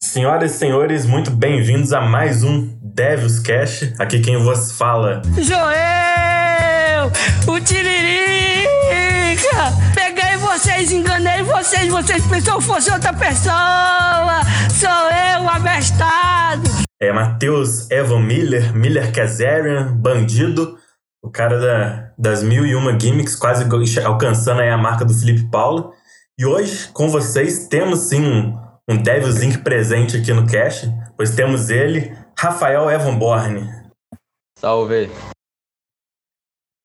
Senhoras e senhores, muito bem-vindos a mais um Devils Cash. Aqui quem vos fala. Eu, o Tiririca! Peguei vocês, enganei vocês, vocês pensam que fosse outra pessoa! Sou eu, abestado! É Matheus Evan Miller, Miller Kazarian, bandido, o cara da, das mil e uma gimmicks, quase alcançando aí a marca do Felipe Paulo. E hoje, com vocês, temos sim um, um Devil's Inc. presente aqui no Cash, pois temos ele, Rafael Evan Borne. Salve!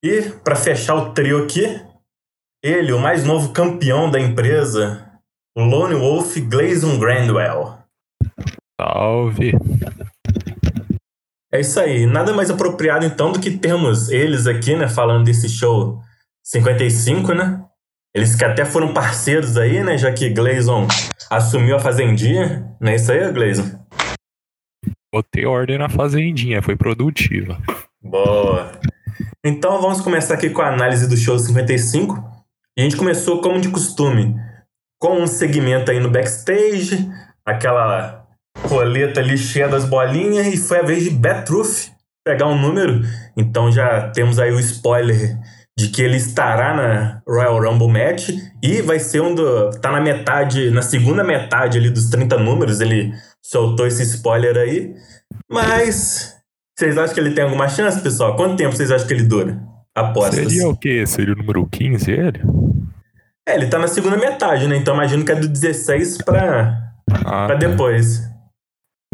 E, para fechar o trio aqui, ele, o mais novo campeão da empresa, o Lone Wolf Gleison Grandwell. Salve! É isso aí. Nada mais apropriado então do que termos eles aqui, né, falando desse show 55, né? Eles que até foram parceiros aí, né, já que Gleison assumiu a fazendinha. Não é isso aí, Gleison? Botei ordem na fazendinha, foi produtiva. Boa. Então vamos começar aqui com a análise do show 55. E a gente começou como de costume, com um segmento aí no backstage, aquela roleta ali cheia das bolinhas, e foi a vez de Betruth pegar um número. Então já temos aí o spoiler de que ele estará na Royal Rumble Match e vai ser um do. tá na metade, na segunda metade ali dos 30 números, ele soltou esse spoiler aí. Mas. Vocês acham que ele tem alguma chance, pessoal? Quanto tempo vocês acham que ele dura? Apostas. Seria o quê? Seria o número 15 ele? É, ele tá na segunda metade, né? Então imagino que é do 16 pra, ah, pra tá. depois.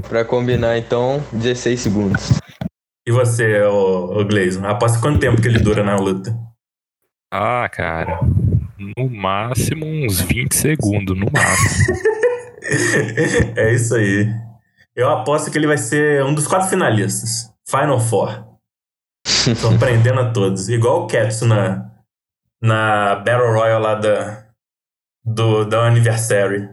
Pra combinar, então, 16 segundos. E você, o, o Gleison? Aposta quanto tempo que ele dura na luta? Ah, cara. No máximo uns 20 segundos, no máximo. é isso aí. Eu aposto que ele vai ser um dos quatro finalistas. Final Four. Surpreendendo a todos. Igual o Ketsu na, na Battle Royale lá da, do, da Anniversary.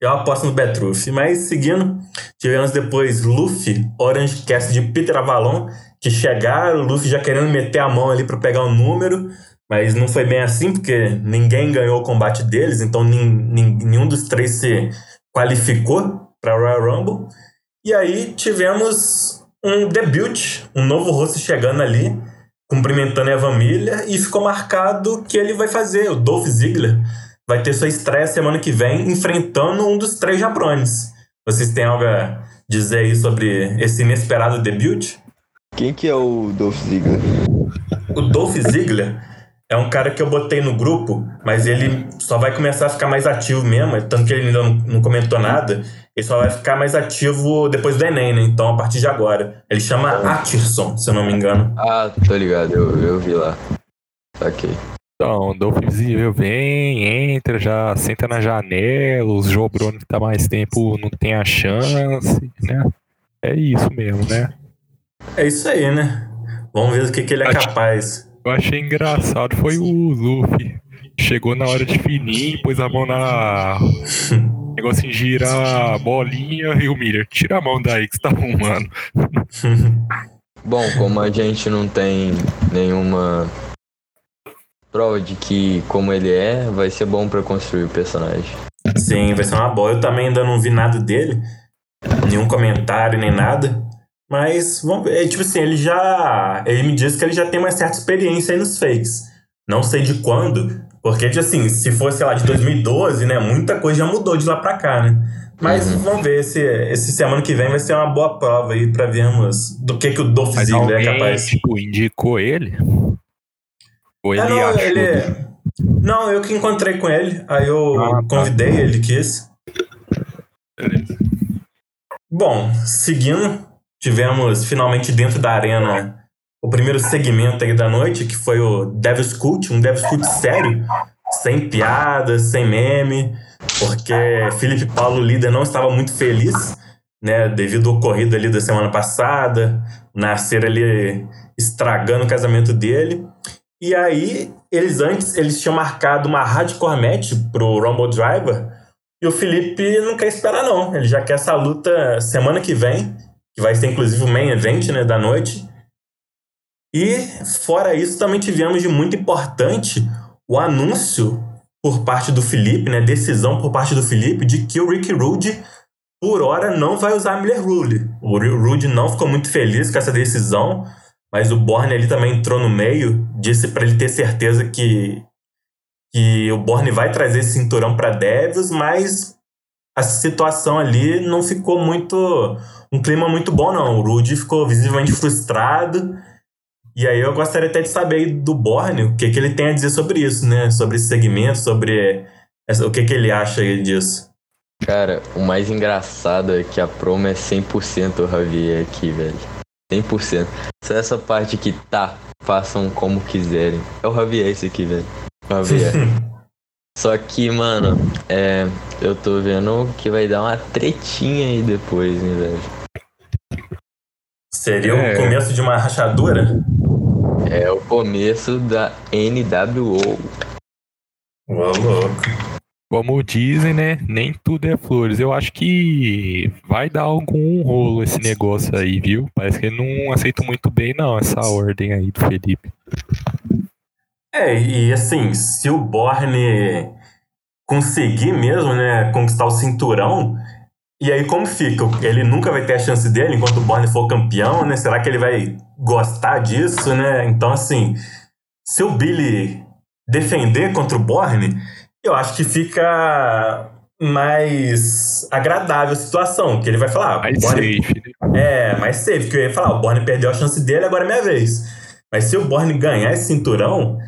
Eu aposto no Betruff. Mas seguindo, tivemos depois Luffy, Orange Cast de Peter Avalon, que chegaram, o Luffy já querendo meter a mão ali para pegar o número. Mas não foi bem assim, porque ninguém ganhou o combate deles, então nenhum dos três se qualificou para Royal Rumble. E aí tivemos um debut, um novo rosto chegando ali, cumprimentando a Evan Miller, e ficou marcado que ele vai fazer, o Dolph Ziggler, vai ter sua estreia semana que vem, enfrentando um dos três Jabrones. Vocês têm algo a dizer aí sobre esse inesperado debut? Quem que é o Dolph Ziggler? O Dolph Ziggler é um cara que eu botei no grupo, mas ele só vai começar a ficar mais ativo mesmo, tanto que ele ainda não, não comentou nada. Ele só vai ficar mais ativo depois do Enem, né? Então, a partir de agora. Ele chama Atirson, se eu não me engano. Ah, tô ligado, eu, eu vi lá. Ok. Então, Dolphzinho vem, entra, já senta na janela, os Jobrone que tá mais tempo não tem a chance, né? É isso mesmo, né? É isso aí, né? Vamos ver o que, que ele é capaz eu achei engraçado foi o Luffy. Chegou na hora de fininho, pôs a mão na. negócio em girar a bolinha e o Miller, tira a mão daí que você tá arrumando. Bom, como a gente não tem nenhuma prova de que como ele é, vai ser bom para construir o personagem. Sim, vai ser uma boa. Eu também ainda não vi nada dele, nenhum comentário nem nada. Mas, vamos ver. É, tipo assim, ele já. Ele me diz que ele já tem uma certa experiência aí nos fakes. Não sei de quando, porque, tipo assim, se fosse, sei lá, de 2012, né? Muita coisa já mudou de lá pra cá, né? Mas uhum. vamos ver se esse semana que vem vai ser uma boa prova aí pra vermos do que, que o Dolph Ziggler é capaz. Tipo, indicou ele? Ou ele, é, não, achou? ele Não, eu que encontrei com ele. Aí eu ah, tá. convidei, tá. ele quis. Beleza. Bom, seguindo, tivemos finalmente dentro da arena o primeiro segmento aí da noite, que foi o Devil's Cult, um Devil's Cult sério, sem piadas, sem meme, porque Felipe Paulo, líder, não estava muito feliz, né, devido ao ocorrido ali da semana passada, nascer ali estragando o casamento dele. E aí, eles antes, eles tinham marcado uma hardcore match pro Rumble Driver, e o Felipe não quer esperar não, ele já quer essa luta semana que vem, que vai ser inclusive o main event né, da noite. E, fora isso, também tivemos de muito importante o anúncio por parte do Felipe, né? Decisão por parte do Felipe de que o Rick Rude, por hora, não vai usar a Miller Rule. O Rude não ficou muito feliz com essa decisão, mas o Borne ali também entrou no meio, disse para ele ter certeza que, que o Borne vai trazer esse cinturão para Devils, mas a situação ali não ficou muito. um clima muito bom, não. O Rude ficou visivelmente frustrado. E aí eu gostaria até de saber do Borne o que, que ele tem a dizer sobre isso, né? Sobre esse segmento, sobre essa, o que, que ele acha disso. Cara, o mais engraçado é que a promo é 100% o Javier aqui, velho. 100%. Só essa parte que tá, façam como quiserem. É o Javier esse aqui, velho. O Javier. Só que, mano, é, eu tô vendo que vai dar uma tretinha aí depois, né, velho? Seria é. o começo de uma rachadura? É o começo da NWO. Ô, louco. Como dizem, né? Nem tudo é flores. Eu acho que vai dar algum rolo esse negócio aí, viu? Parece que ele não aceita muito bem, não, essa ordem aí do Felipe. É, e assim, se o Borne conseguir mesmo, né, conquistar o cinturão, e aí como fica? Ele nunca vai ter a chance dele enquanto o Borne for campeão, né? Será que ele vai gostar disso, né? Então, assim, se o Billy defender contra o Borne, eu acho que fica mais agradável a situação, que ele vai falar... Ah, mais Borne... safe. Né? É, mais safe, que eu ia falar, o Borne perdeu a chance dele, agora é minha vez. Mas se o Borne ganhar esse cinturão,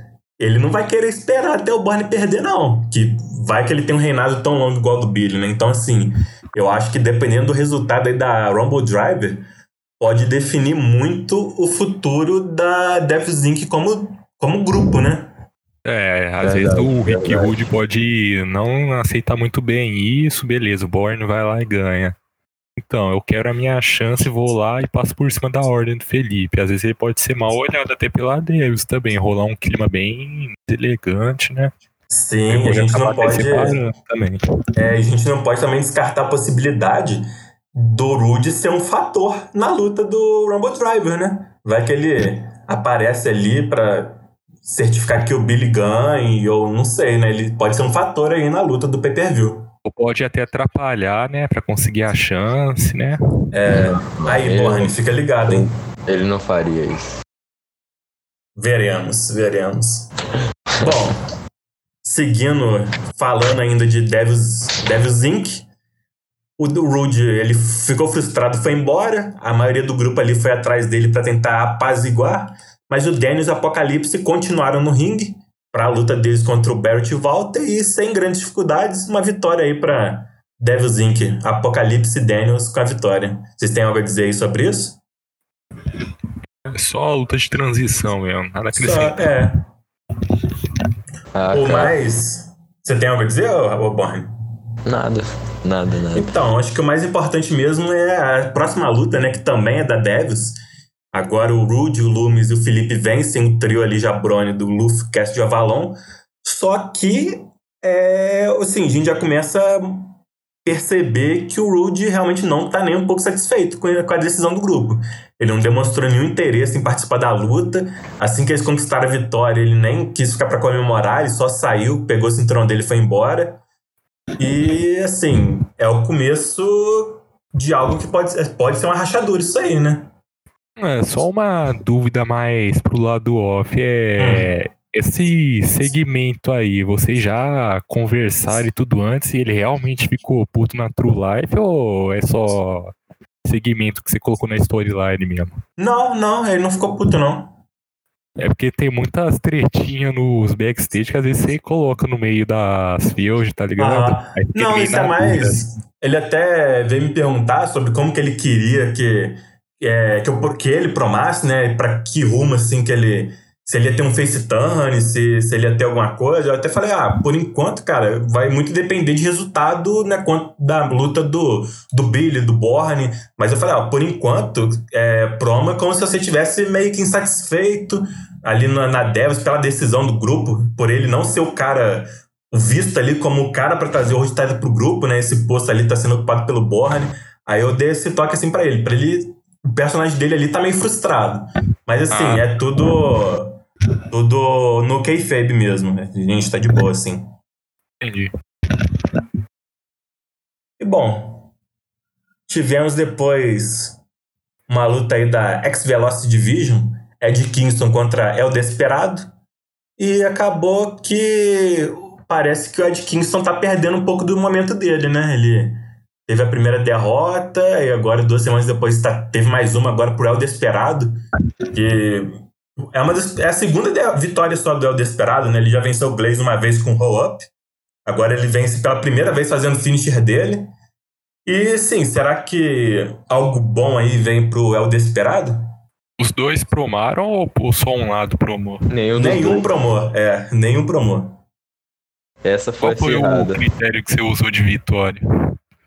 ele não vai querer esperar até o Barney perder, não. Que vai que ele tem um reinado tão longo igual do Billy, né? Então, assim, eu acho que dependendo do resultado aí da Rumble Driver, pode definir muito o futuro da Devils Inc. como, como grupo, né? É, às vezes o Rick Hood pode não aceitar muito bem isso, beleza, o Borne vai lá e ganha. Então, eu quero a minha chance, vou lá e passo por cima da ordem do Felipe. Às vezes ele pode ser mal olhado até pela Davis também, rolar um clima bem elegante, né? Sim, a gente não pode. Também. É, a gente não pode também descartar a possibilidade do Rude ser um fator na luta do Rumble Driver, né? Vai que ele aparece ali para certificar que o Billy ganhe, ou não sei, né? Ele pode ser um fator aí na luta do pay-per-view. Ou pode até atrapalhar, né? Pra conseguir a chance, né? É. Aí, Borne, fica ligado, hein? Ele não faria isso. Veremos, veremos. Bom, seguindo, falando ainda de Devils, Devils Inc., o Rude, ele ficou frustrado, foi embora. A maioria do grupo ali foi atrás dele para tentar apaziguar. Mas o Daniels e o Apocalipse continuaram no ringue para a luta deles contra o Barrett e o Walter e sem grandes dificuldades, uma vitória aí para Devils Inc. Apocalipse Daniels com a vitória. Vocês têm algo a dizer aí sobre isso? É só luta de transição mesmo, nada acrescenta. Só, é. Ah, Ou mais. Você tem algo a dizer, Borne? Nada, nada, nada. Então, acho que o mais importante mesmo é a próxima luta, né? Que também é da Devils Agora o Rude, o Loomis e o Felipe vencem o trio ali jabrone do Luffy, Cast de Avalon. Só que, é, assim, a gente já começa a perceber que o Rude realmente não está nem um pouco satisfeito com a decisão do grupo. Ele não demonstrou nenhum interesse em participar da luta. Assim que eles conquistaram a vitória, ele nem quis ficar para comemorar, ele só saiu, pegou o cinturão dele e foi embora. E, assim, é o começo de algo que pode, pode ser uma rachadura isso aí, né? É, só uma dúvida mais pro lado off é. Hum. Esse segmento aí, vocês já conversaram e tudo antes e ele realmente ficou puto na True Life ou é só segmento que você colocou na storyline mesmo? Não, não, ele não ficou puto não. É porque tem muitas tretinhas nos backstage que às vezes você coloca no meio das fields, tá ligado? Ah, não, isso é mais. Ele até veio me perguntar sobre como que ele queria que é, que, eu, que ele promasse, né? Pra que rumo, assim, que ele. Se ele ia ter um face turn, se, se ele ia ter alguma coisa. Eu até falei, ah, por enquanto, cara, vai muito depender de resultado, né? Da luta do, do Billy, do Borne. Mas eu falei, ah, por enquanto, é, promo é como se você tivesse meio que insatisfeito ali na, na pela decisão do grupo, por ele não ser o cara visto ali como o cara para trazer o Rostad pro grupo, né? Esse posto ali tá sendo ocupado pelo Borne. Aí eu dei esse toque assim para ele, para ele o personagem dele ali tá meio frustrado. Mas assim, ah. é tudo. Tudo no kayfabe mesmo. A gente tá de boa, assim. Entendi. E bom, tivemos depois uma luta aí da X-Velocity Division, Ed Kingston contra El Desperado, e acabou que parece que o Ed Kingston tá perdendo um pouco do momento dele, né? Ele teve a primeira derrota e agora, duas semanas depois, tá, teve mais uma agora pro El Desperado, que é, uma das, é a segunda vitória só do El Desperado, né? Ele já venceu o Glaze uma vez com roll-up, Agora ele vence pela primeira vez fazendo o finisher dele. E sim, será que algo bom aí vem pro El Desperado? Os dois promaram ou só um lado promou? Nenhum, nenhum promou, é, nenhum promou. Essa foi Qual foi o critério que você usou de vitória?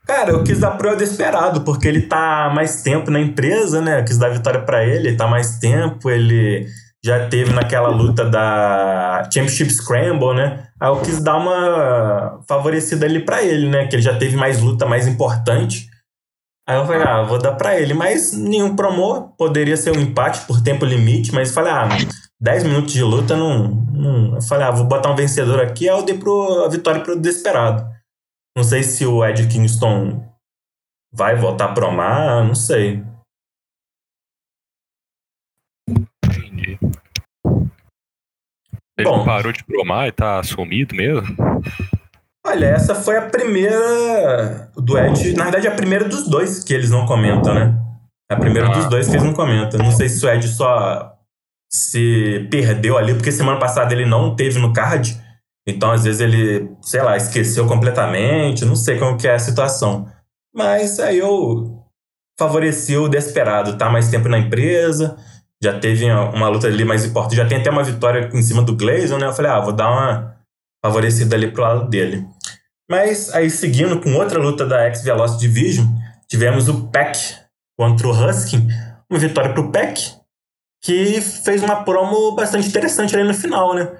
Cara, eu quis dar pro El Desperado, porque ele tá mais tempo na empresa, né? Eu quis dar vitória para ele, ele tá mais tempo, ele já teve naquela luta da Championship Scramble, né? Aí eu quis dar uma favorecida ali para ele, né? Que ele já teve mais luta mais importante. Aí eu falei, ah, vou dar para ele. Mas nenhum promo, poderia ser um empate por tempo limite, mas falei, ah, 10 minutos de luta não, não. Eu falei, ah, vou botar um vencedor aqui, aí eu dei pro, a vitória pro Desperado. Não sei se o Ed Kingston vai voltar a promar, não sei. Ele Bom, parou de bromar e tá sumido mesmo? Olha, essa foi a primeira do Ed. Na verdade, é a primeira dos dois que eles não comentam, né? É a primeira ah. dos dois que eles não comentam. Não sei se o Ed só se perdeu ali, porque semana passada ele não teve no card. Então, às vezes, ele, sei lá, esqueceu completamente. Não sei como que é a situação. Mas aí eu favoreci o Desperado, tá mais tempo na empresa já teve uma luta ali mais importante, já tem até uma vitória em cima do Gleison, né? Eu falei, ah, vou dar uma favorecida ali pro lado dele. Mas aí seguindo com outra luta da X-Velocity Division, tivemos o Peck contra o Husky, uma vitória pro Peck, que fez uma promo bastante interessante ali no final, né?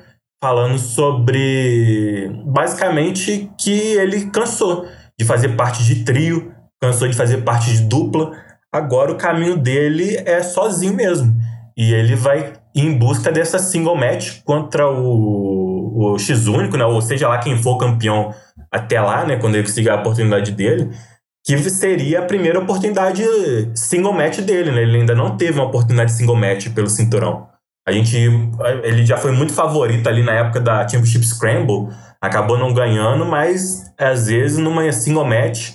Falando sobre basicamente que ele cansou de fazer parte de trio, cansou de fazer parte de dupla. Agora o caminho dele é sozinho mesmo. E ele vai em busca dessa single match contra o, o X único, né? Ou seja lá quem for campeão até lá, né? Quando ele conseguir a oportunidade dele. Que seria a primeira oportunidade single match dele, né? Ele ainda não teve uma oportunidade single match pelo cinturão. A gente. Ele já foi muito favorito ali na época da Championship Scramble. Acabou não ganhando, mas às vezes numa single match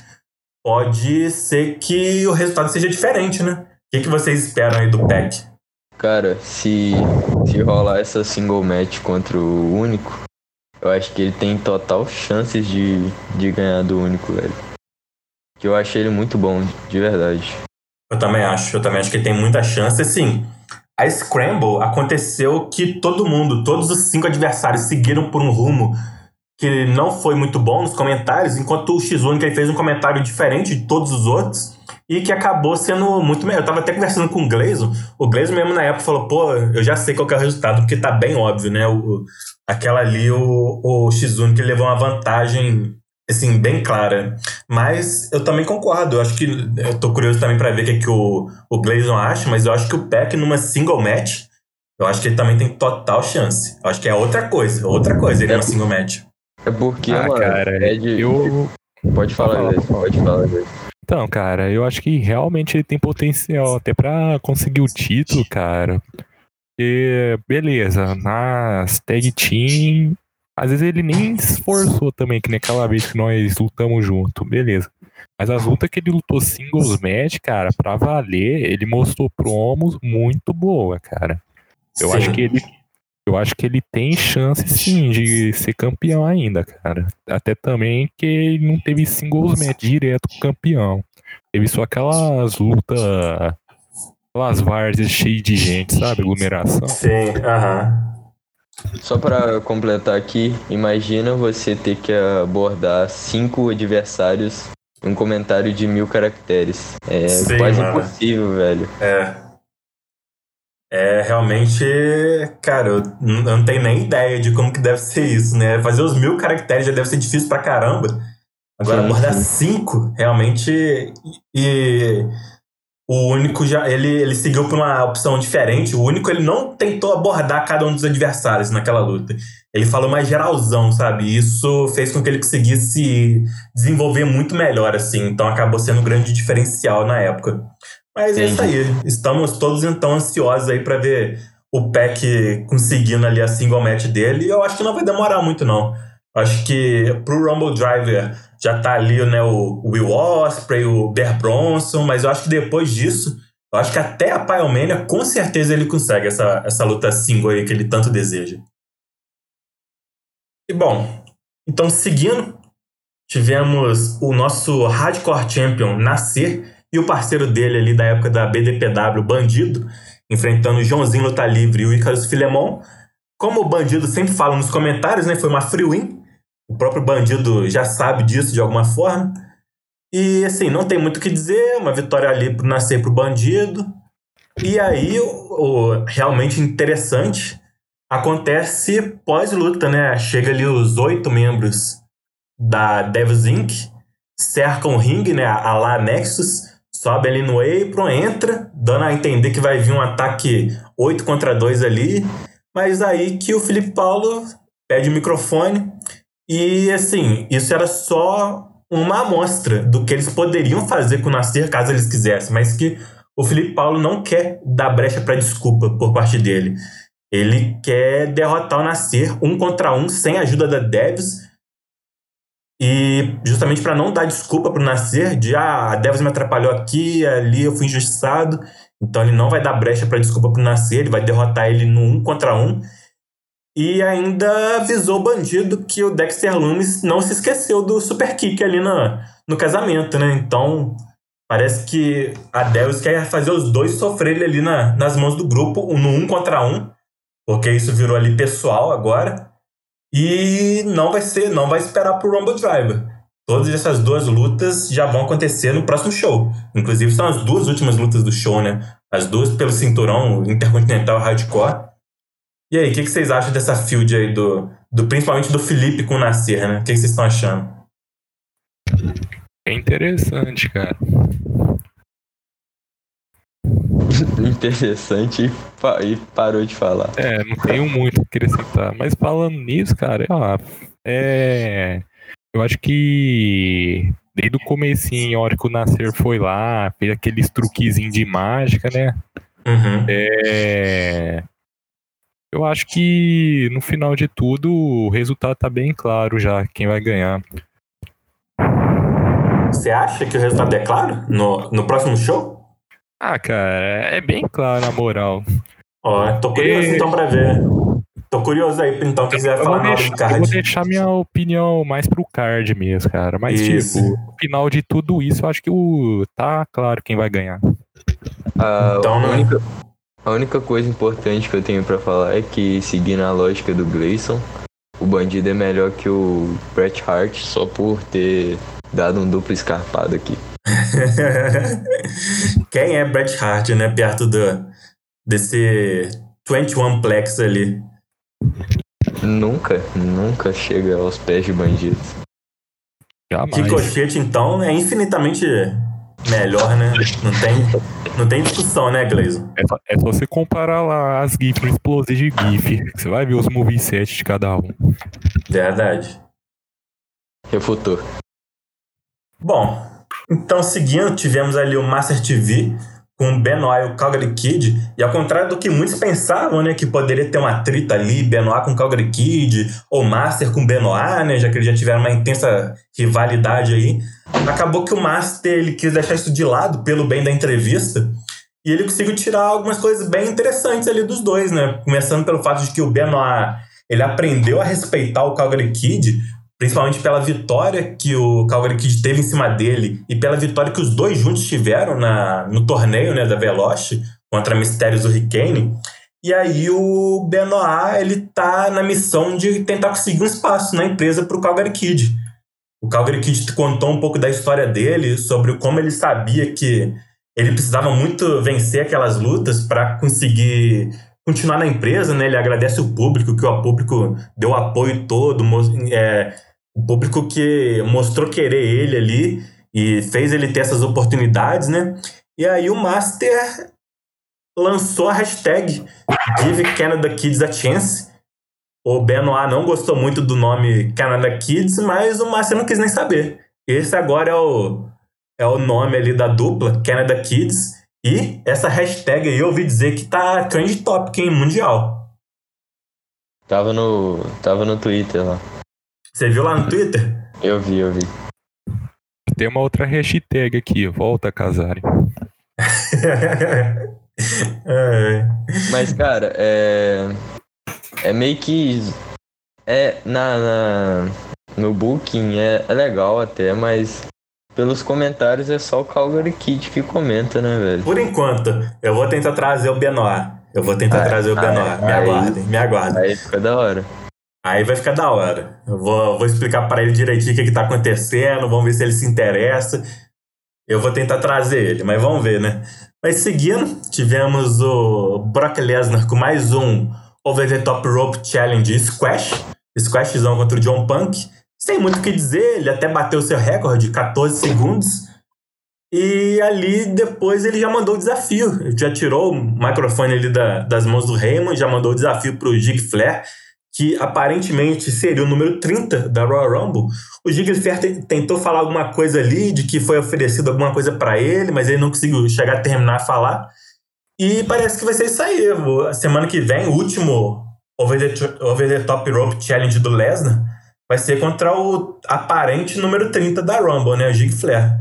pode ser que o resultado seja diferente, né? O que, que vocês esperam aí do Peck? Cara, se, se rolar essa single match contra o único, eu acho que ele tem total chances de, de ganhar do único, velho. Que eu achei ele muito bom, de verdade. Eu também acho, eu também acho que ele tem muita chance, assim. A Scramble aconteceu que todo mundo, todos os cinco adversários seguiram por um rumo que não foi muito bom nos comentários, enquanto o X1 fez um comentário diferente de todos os outros e que acabou sendo muito melhor. Eu tava até conversando com o Gleison, o Gleison mesmo na época falou, pô, eu já sei qual é o resultado, porque tá bem óbvio, né? O, aquela ali, o, o X1 que levou uma vantagem, assim, bem clara. Mas eu também concordo, eu acho que, eu tô curioso também para ver o que, é que o, o Gleison acha, mas eu acho que o Peck numa single match, eu acho que ele também tem total chance. Eu acho que é outra coisa, outra coisa ele é, numa single match. É porque, ah, mano, cara, é de... eu... Pode falar, pode falar, pode falar. Então, cara, eu acho que realmente ele tem potencial até para conseguir o título, cara. E beleza, nas tag team, às vezes ele nem esforçou também, que nem aquela vez que nós lutamos junto, beleza. Mas as lutas que ele lutou singles match, cara, pra valer, ele mostrou promos muito boa, cara. Eu Sim. acho que ele eu acho que ele tem chance sim de ser campeão ainda, cara. Até também que ele não teve singles match direto com campeão. Teve só aquelas lutas, aquelas várzeas cheias de gente, sabe? Aglomeração. Sim, aham. Só para completar aqui, imagina você ter que abordar cinco adversários em um comentário de mil caracteres. É Sim, quase mano. impossível, velho. É. É realmente, cara, eu não tenho nem ideia de como que deve ser isso, né? Fazer os mil caracteres já deve ser difícil pra caramba. Agora, abordar cinco, realmente. E o único já. Ele, ele seguiu por uma opção diferente. O único ele não tentou abordar cada um dos adversários naquela luta. ele falou mais geralzão, sabe? Isso fez com que ele conseguisse desenvolver muito melhor, assim. Então acabou sendo um grande diferencial na época. Mas Entendi. é isso aí. Estamos todos então ansiosos aí para ver o Peck conseguindo ali a single match dele. E eu acho que não vai demorar muito, não. Acho que pro Rumble Driver já tá ali né, o Will Ospreay, o Bear Bronson, mas eu acho que depois disso, eu acho que até a Pyromania, com certeza ele consegue essa, essa luta single aí que ele tanto deseja. E bom, então seguindo, tivemos o nosso Hardcore Champion Nascer e o parceiro dele ali da época da BDPW, Bandido, enfrentando o Joãozinho Luta Livre e o Icarus Filemon. Como o Bandido sempre fala nos comentários, né, foi uma free win. O próprio Bandido já sabe disso de alguma forma. E assim, não tem muito o que dizer, uma vitória ali pro Nascer pro Bandido. E aí, o, o realmente interessante acontece pós-luta, né? Chega ali os oito membros da Devils Inc., cercam o ringue, né? A lá Nexus, sobe ali no apron, entra, dando a entender que vai vir um ataque 8 contra 2 ali. Mas aí que o Felipe Paulo pede o microfone. E assim, isso era só uma amostra do que eles poderiam fazer com o Nascer caso eles quisessem, mas que o Felipe Paulo não quer dar brecha para desculpa por parte dele. Ele quer derrotar o Nascer um contra um, sem a ajuda da Devs. E justamente para não dar desculpa para o Nascer de ah, a Devs me atrapalhou aqui, ali eu fui injustiçado. Então ele não vai dar brecha para desculpa para o Nascer, ele vai derrotar ele no um contra um. E ainda avisou o bandido que o Dexter Loomis não se esqueceu do super kick ali no, no casamento, né? Então parece que a Devs quer fazer os dois sofrerem ali na, nas mãos do grupo, no um contra um porque isso virou ali pessoal agora. E não vai ser, não vai esperar pro Rumble Driver. Todas essas duas lutas já vão acontecer no próximo show. Inclusive, são as duas últimas lutas do show, né? As duas pelo cinturão Intercontinental Hardcore. E aí, o que, que, vocês acham dessa field aí, do, do, principalmente do Felipe com o Nascer, né? O que, que vocês estão achando? É interessante, cara. interessante e, parou de falar. É, não tenho muito a acrescentar. Mas falando nisso, cara, é. Eu acho que desde o comecinho, a hora que o Nascer foi lá, fez aqueles truquezinhos de mágica, né? Uhum. É. Eu acho que no final de tudo o resultado tá bem claro já, quem vai ganhar. Você acha que o resultado é claro no, no próximo show? Ah, cara, é bem claro, na moral. Ó, tô curioso e... então pra ver. Tô curioso aí, então, que quiser falar mal do card. Eu vou deixar minha opinião mais pro card mesmo, cara. Mas, isso. tipo, no final de tudo isso, eu acho que o tá claro quem vai ganhar. Ah, então, a, única, a única coisa importante que eu tenho pra falar é que, seguindo a lógica do Gleison, o bandido é melhor que o Bret Hart só por ter dado um duplo escarpado aqui. Quem é Bret Hart, né? Perto do, desse 21 Plex ali. Nunca, nunca chega aos pés de bandidos. Jamais. Ricochete, então, é infinitamente melhor, né? Não tem, não tem discussão, né, Gleison? É, é só você comparar lá as GIFs explosivas de GIF. Você vai ver os movesets de cada um. Verdade. Refutou. Bom, então, seguindo, tivemos ali o Master TV com Benoit e o Calgary Kid. E ao contrário do que muitos pensavam, né, que poderia ter uma trita ali, Benoit com Calgary Kid, ou Master com Benoit, né, já que eles já tiveram uma intensa rivalidade aí. Acabou que o Master ele quis deixar isso de lado pelo bem da entrevista. E ele conseguiu tirar algumas coisas bem interessantes ali dos dois, né? Começando pelo fato de que o Benoit ele aprendeu a respeitar o Calgary Kid, principalmente pela vitória que o Calgary Kid teve em cima dele e pela vitória que os dois juntos tiveram na, no torneio né, da Veloce contra Mistérios Hurricane. E aí o Benoit ele tá na missão de tentar conseguir um espaço na empresa para o Calgary Kid. O Calgary Kid contou um pouco da história dele, sobre como ele sabia que ele precisava muito vencer aquelas lutas para conseguir continuar na empresa, né? Ele agradece o público, que o público deu apoio todo, é, o público que mostrou querer ele ali e fez ele ter essas oportunidades, né? E aí o Master lançou a hashtag Give Canada Kids a Chance, o Benoit não gostou muito do nome Canada Kids, mas o Márcio não quis nem saber. Esse agora é o, é o nome ali da dupla, Canada Kids. E essa hashtag aí eu ouvi dizer que tá trend topic em mundial. Tava no, tava no Twitter lá. Você viu lá no Twitter? Eu vi, eu vi. Tem uma outra hashtag aqui, volta a casarem. é. Mas, cara, é. É meio que. É. Na. na no Booking é, é legal até, mas. Pelos comentários é só o Calgary Kid que comenta, né, velho? Por enquanto, eu vou tentar trazer o Benoit. Eu vou tentar Ai, trazer o ai, Benoit. me aguardem, me aguardem. Aí fica da hora. Aí vai ficar da hora. Eu vou, vou explicar para ele direitinho o que, que tá acontecendo, vamos ver se ele se interessa. Eu vou tentar trazer ele, mas vamos ver, né? Mas seguindo, tivemos o Brock Lesnar com mais um Over the Top Rope Challenge Squash. Squashzão contra o John Punk. Sem muito o que dizer, ele até bateu seu recorde de 14 segundos. E ali depois ele já mandou o desafio. Já tirou o microfone ali da- das mãos do Raymond, já mandou o desafio pro Jig Flair, que aparentemente seria o número 30 da Royal Rumble. O te- tentou falar alguma coisa ali, de que foi oferecido alguma coisa pra ele, mas ele não conseguiu chegar a terminar a falar. E parece que vai ser isso aí. A semana que vem, o último Over the, Over the Top Rope Challenge do Lesnar vai ser contra o aparente número 30 da Rumble, né? O Jig Flair.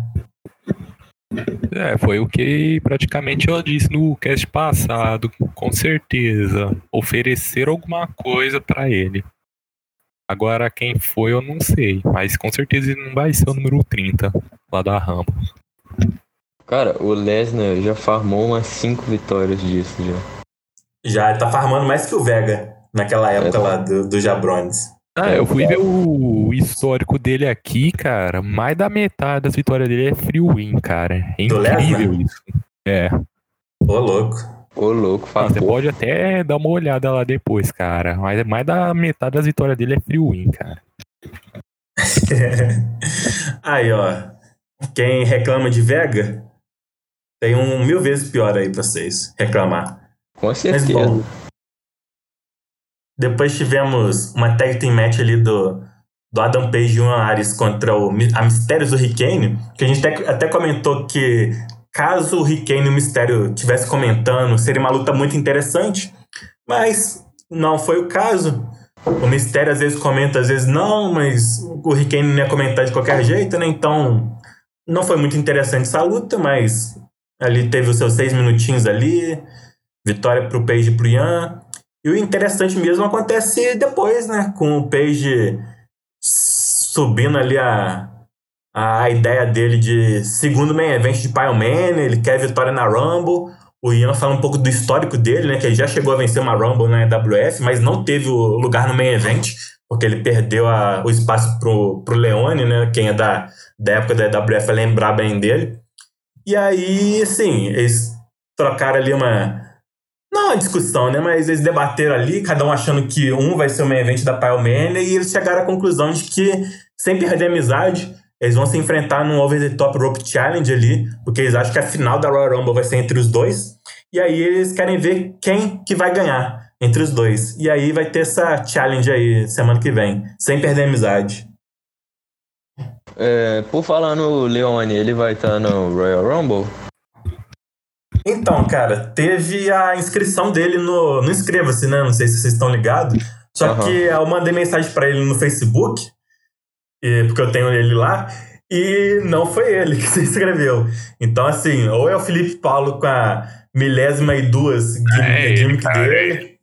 É, foi o que praticamente eu disse no cast passado, com certeza. Oferecer alguma coisa pra ele. Agora quem foi eu não sei, mas com certeza ele não vai ser o número 30 lá da Rambo. Cara, o Lesnar já farmou umas 5 vitórias disso já. Já tá farmando mais que o Vega naquela época É. lá do, do Jabrones. Ah, eu fui ver o histórico dele aqui, cara. Mais da metade das vitórias dele é free win, cara. É incrível isso. É. Ô, louco. Ô, louco, Não, Você pode até dar uma olhada lá depois, cara. Mas mais da metade das vitórias dele é free win, cara. aí, ó. Quem reclama de Vega, tem um mil vezes pior aí pra vocês reclamar. Com Mas certeza. bom. Depois tivemos uma tag team match ali do, do Adam Page e o Ares contra o, a Mistérios do Rickane, que a gente até, até comentou que caso o Rickane e o Mistério tivesse comentando, seria uma luta muito interessante, mas não foi o caso. O Mistério às vezes comenta, às vezes não, mas o Rickane não ia comentar de qualquer jeito, né? Então não foi muito interessante essa luta, mas ali teve os seus seis minutinhos ali, vitória pro Page e pro Ian. E o interessante mesmo acontece depois, né? Com o Page subindo ali a, a ideia dele de segundo main event de Pile Man, ele quer vitória na Rumble. O Ian fala um pouco do histórico dele, né? Que ele já chegou a vencer uma Rumble na EWF, mas não teve o lugar no main event, porque ele perdeu a- o espaço pro, pro Leone, né? Quem é da, da época da EWF vai lembrar bem dele. E aí, assim, eles trocaram ali uma. Uma discussão, né? Mas eles debateram ali, cada um achando que um vai ser o main event da Man, e eles chegaram à conclusão de que, sem perder amizade, eles vão se enfrentar num Over the Top Rope Challenge ali, porque eles acham que a final da Royal Rumble vai ser entre os dois. E aí eles querem ver quem que vai ganhar entre os dois. E aí vai ter essa challenge aí semana que vem, sem perder amizade. É, por falar no Leone, ele vai estar no Royal Rumble? Então, cara, teve a inscrição dele no, no Inscreva-se, né? Não sei se vocês estão ligados. Só Aham. que eu mandei mensagem pra ele no Facebook, e- porque eu tenho ele lá, e não foi ele que se inscreveu. Então, assim, ou é o Felipe Paulo com a milésima e duas É gimmick cara, dele.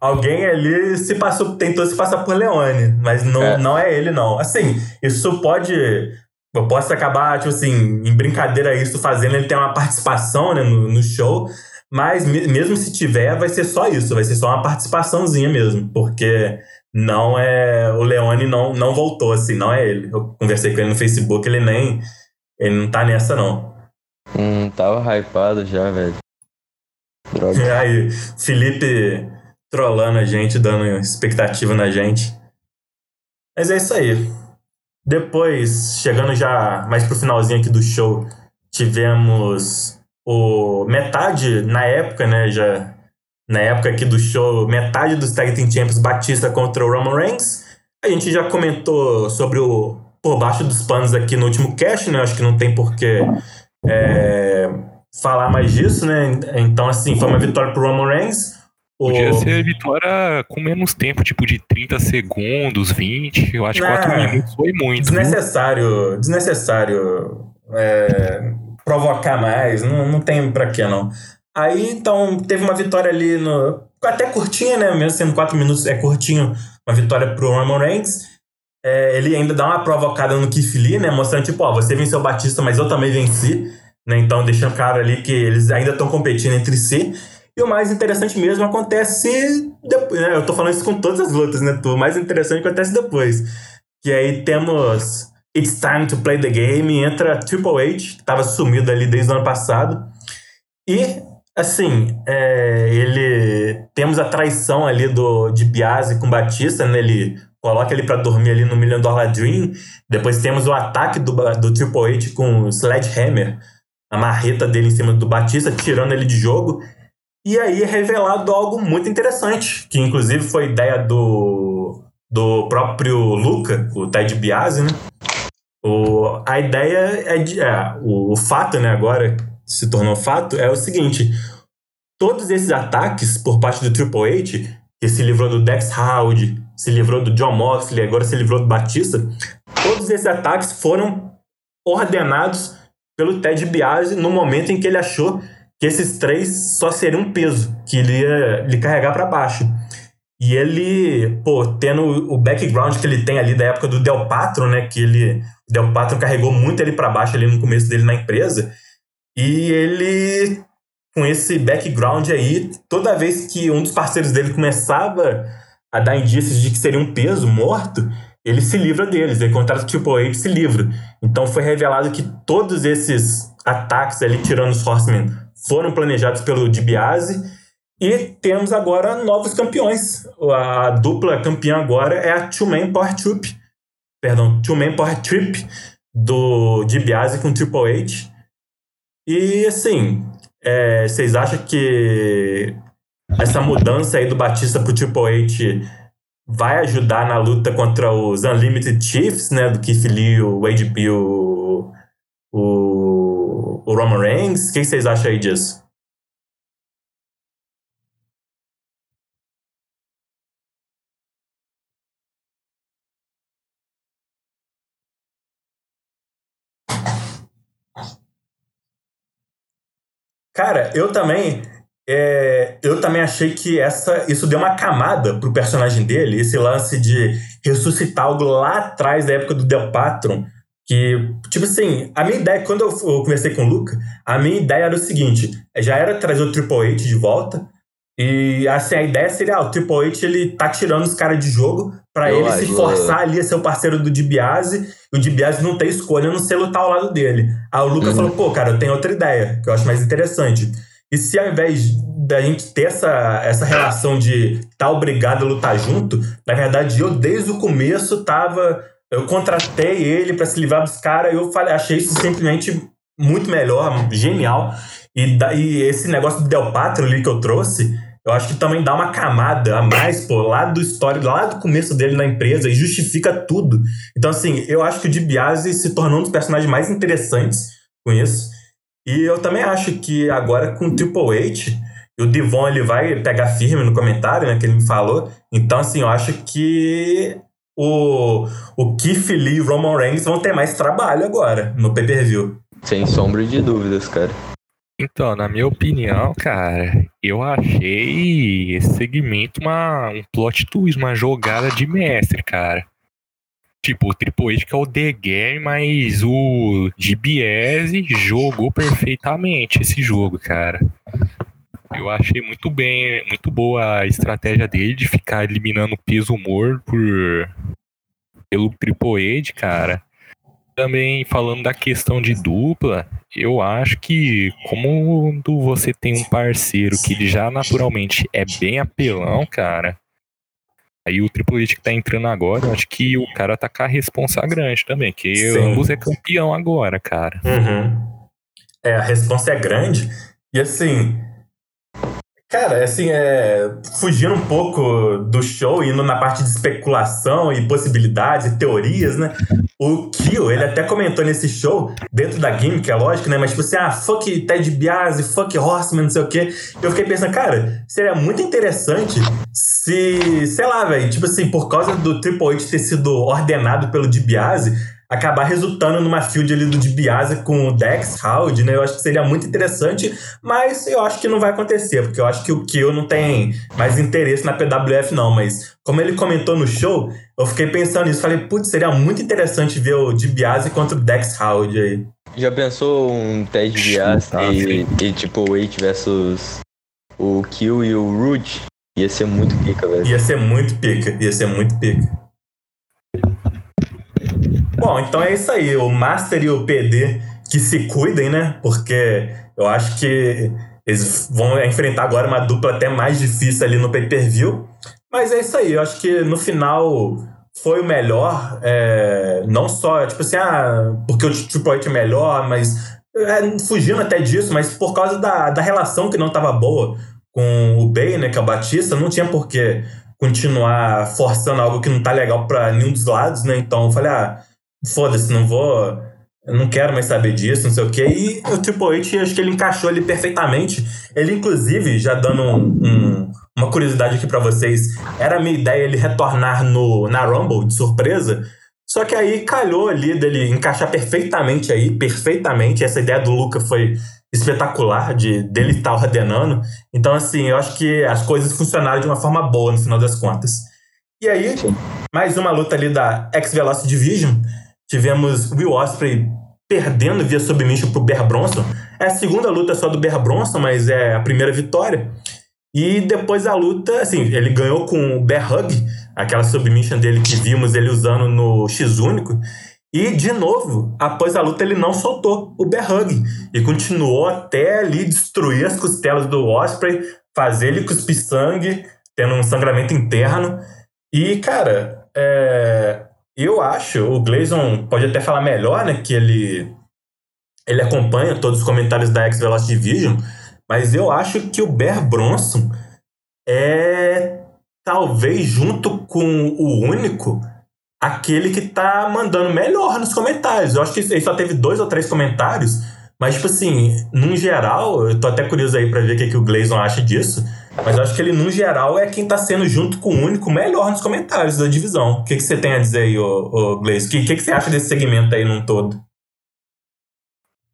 Alguém ali se passou, tentou se passar por Leone, mas não é. não é ele, não. Assim, isso pode. Eu posso acabar, tipo assim, em brincadeira isso, fazendo ele ter uma participação né, no, no show, mas me- mesmo se tiver, vai ser só isso, vai ser só uma participaçãozinha mesmo, porque não é. O Leone não, não voltou, assim, não é ele. Eu conversei com ele no Facebook, ele nem. Ele não tá nessa, não. Hum, tava hypado já, velho. Droga. E aí, Felipe trollando a gente, dando expectativa na gente. Mas é isso aí. Depois, chegando já mais pro finalzinho aqui do show, tivemos o metade, na época, né, já na época aqui do show, metade dos Tag Team Champions Batista contra o Roman Reigns. A gente já comentou sobre o por baixo dos panos aqui no último cast, né? Acho que não tem porquê é, falar mais disso, né? Então, assim, foi uma vitória pro Roman Reigns. Podia ser vitória com menos tempo, tipo de 30 segundos, 20. Eu acho que 4 minutos foi muito. Desnecessário, desnecessário é, provocar mais. Não, não tem pra quê, não. Aí, então, teve uma vitória ali no. Até curtinha, né? Mesmo sendo 4 minutos, é curtinho. Uma vitória pro Roman Reigns. É, ele ainda dá uma provocada no Keith Lee, né? Mostrando, tipo, ó, você venceu o Batista, mas eu também venci. Né? Então, deixando claro ali que eles ainda estão competindo entre si. E o mais interessante mesmo acontece depois, né? Eu tô falando isso com todas as lutas, né? O mais interessante acontece depois. Que aí temos It's Time to Play the Game, entra Triple H, que tava sumido ali desde o ano passado. E, assim, é, ele... Temos a traição ali do, de Biase com Batista, né? Ele coloca ele para dormir ali no Million Dollar Dream. Depois temos o ataque do, do Triple H com o Sledgehammer, a marreta dele em cima do Batista, tirando ele de jogo. E aí é revelado algo muito interessante, que inclusive foi ideia do, do próprio Luca, o Ted Biase, né? O, a ideia é de. É, o, o fato, né, agora se tornou fato, é o seguinte: todos esses ataques por parte do Triple H, que se livrou do Dex Howard, se livrou do John Moxley, agora se livrou do Batista, todos esses ataques foram ordenados pelo Ted Biase no momento em que ele achou que esses três só seriam um peso, que ele ia lhe carregar para baixo. E ele, pô, tendo o background que ele tem ali da época do Del Patro, né, que ele Del Patro carregou muito ele para baixo ali no começo dele na empresa, e ele com esse background aí, toda vez que um dos parceiros dele começava a dar indícios de que seria um peso morto, ele se livra deles, ele contrata o Triple se livra. Então foi revelado que todos esses ataques ali, tirando os Horsemen, foram planejados pelo DiBiase. E temos agora novos campeões. A dupla campeã agora é a Two Man Power Trip. Perdão, Two Man Power Trip do DiBiase com Triple H. E assim, é, vocês acham que essa mudança aí do Batista pro Triple H vai ajudar na luta contra os Unlimited Chiefs, né? Do Keith Lee, o Wade P, o, o, o Roman Reigns. O que vocês acham aí disso? Cara, eu também é, eu também achei que essa, isso deu uma camada pro personagem dele, esse lance de ressuscitar algo lá atrás da época do Del Patron. Que, tipo assim, a minha ideia, quando eu, eu conversei com o Luca, a minha ideia era o seguinte: já era trazer o Triple H de volta. E assim, a ideia seria: ah, o Triple H ele tá tirando os caras de jogo para ele se forçar ali a ser o parceiro do DiBiase. E o DiBiase não ter escolha não ser lutar ao lado dele. Aí o Luca uhum. falou: pô, cara, eu tenho outra ideia, que eu acho mais interessante e se ao invés da gente ter essa, essa relação de estar tá obrigado a lutar junto, na verdade eu desde o começo tava. Eu contratei ele para se livrar dos caras e eu falei, achei isso simplesmente muito melhor, genial. E, e esse negócio do Del Patro ali que eu trouxe, eu acho que também dá uma camada a mais, pô, lá do histórico, lá do começo dele na empresa e justifica tudo. Então, assim, eu acho que o DiBiase se tornou um dos personagens mais interessantes com isso. E eu também acho que agora com o Triple H, o Devon ele vai pegar firme no comentário, né, que ele me falou. Então, assim, eu acho que o, o Keith Lee e o Roman Reigns vão ter mais trabalho agora no pay-per-view. Sem sombra de dúvidas, cara. Então, na minha opinião, cara, eu achei esse segmento uma, um plot twist, uma jogada de mestre, cara. Tipo, o Triple H que é o The Game, mas o DBS jogou perfeitamente esse jogo, cara. Eu achei muito bem, muito boa a estratégia dele de ficar eliminando o peso humor por pelo Triple H, cara. Também falando da questão de dupla, eu acho que como você tem um parceiro que já naturalmente é bem apelão, cara, Aí o Triple H que tá entrando agora, eu acho que o cara tá com a responsa grande também, que Sim. ambos é campeão agora, cara. Uhum. É, a responsa é grande. E assim, Cara, assim, é, fugindo um pouco do show, indo na parte de especulação e possibilidades e teorias, né? O Kyo, ele até comentou nesse show, dentro da gimmick, é lógico, né? Mas tipo assim, ah, fuck Ted Biasi, fuck Horseman, não sei o quê. Eu fiquei pensando, cara, seria muito interessante se, sei lá, velho, tipo assim, por causa do Triple H ter sido ordenado pelo DiBiase, acabar resultando numa field ali do DiBiase com o Dex Howard, né? Eu acho que seria muito interessante, mas eu acho que não vai acontecer, porque eu acho que o Kill não tem mais interesse na PWF não, mas como ele comentou no show, eu fiquei pensando nisso, falei, putz, seria muito interessante ver o DiBiase contra o Dex Howard aí. Já pensou um Ted DiBiase e, e, tipo o H versus o Kill e o Rude? Ia ser muito pica, velho. Ia ser muito pica, ia ser muito pica. Bom, então é isso aí. O Master e o PD que se cuidem, né? Porque eu acho que eles vão enfrentar agora uma dupla até mais difícil ali no pay-per-view. Mas é isso aí. Eu acho que no final foi o melhor. É, não só, tipo assim, ah, porque o Triple H é melhor, mas. É, fugindo até disso, mas por causa da, da relação que não estava boa com o Bay, né, que é o Batista, não tinha por que continuar forçando algo que não tá legal para nenhum dos lados, né? Então eu falei, ah, foda-se, não vou. Eu não quero mais saber disso, não sei o quê. E o Triple H, acho que ele encaixou ali perfeitamente. Ele, inclusive, já dando um, um, uma curiosidade aqui para vocês, era a minha ideia ele retornar no, na Rumble de surpresa. Só que aí calhou ali dele encaixar perfeitamente aí, perfeitamente. Essa ideia do Luca foi espetacular de dele estar ordenando. Então, assim, eu acho que as coisas funcionaram de uma forma boa no final das contas. E aí, mais uma luta ali da X-Velocity Division. Tivemos Will Ospreay perdendo via submission pro Bear Bronson. É a segunda luta só do Bear Bronson, mas é a primeira vitória. E depois a luta, assim, ele ganhou com o Bear Hug, aquela submission dele que vimos ele usando no X único. E, de novo, após a luta, ele não soltou o Bear Hug. E continuou até ali destruir as costelas do Osprey, fazer ele cuspir sangue, tendo um sangramento interno. E, cara, é, eu acho, o Gleison pode até falar melhor, né, que ele, ele acompanha todos os comentários da X-Velocity Division, mas eu acho que o Bear Bronson é talvez junto com o único aquele que tá mandando melhor nos comentários. Eu acho que ele só teve dois ou três comentários, mas, tipo assim, num geral, eu tô até curioso aí pra ver o que, que o Gleison acha disso. Mas eu acho que ele, no geral, é quem tá sendo junto com o único melhor nos comentários da divisão. O que, que você tem a dizer aí, ô, ô Gleison? O que, que, que você acha desse segmento aí num todo?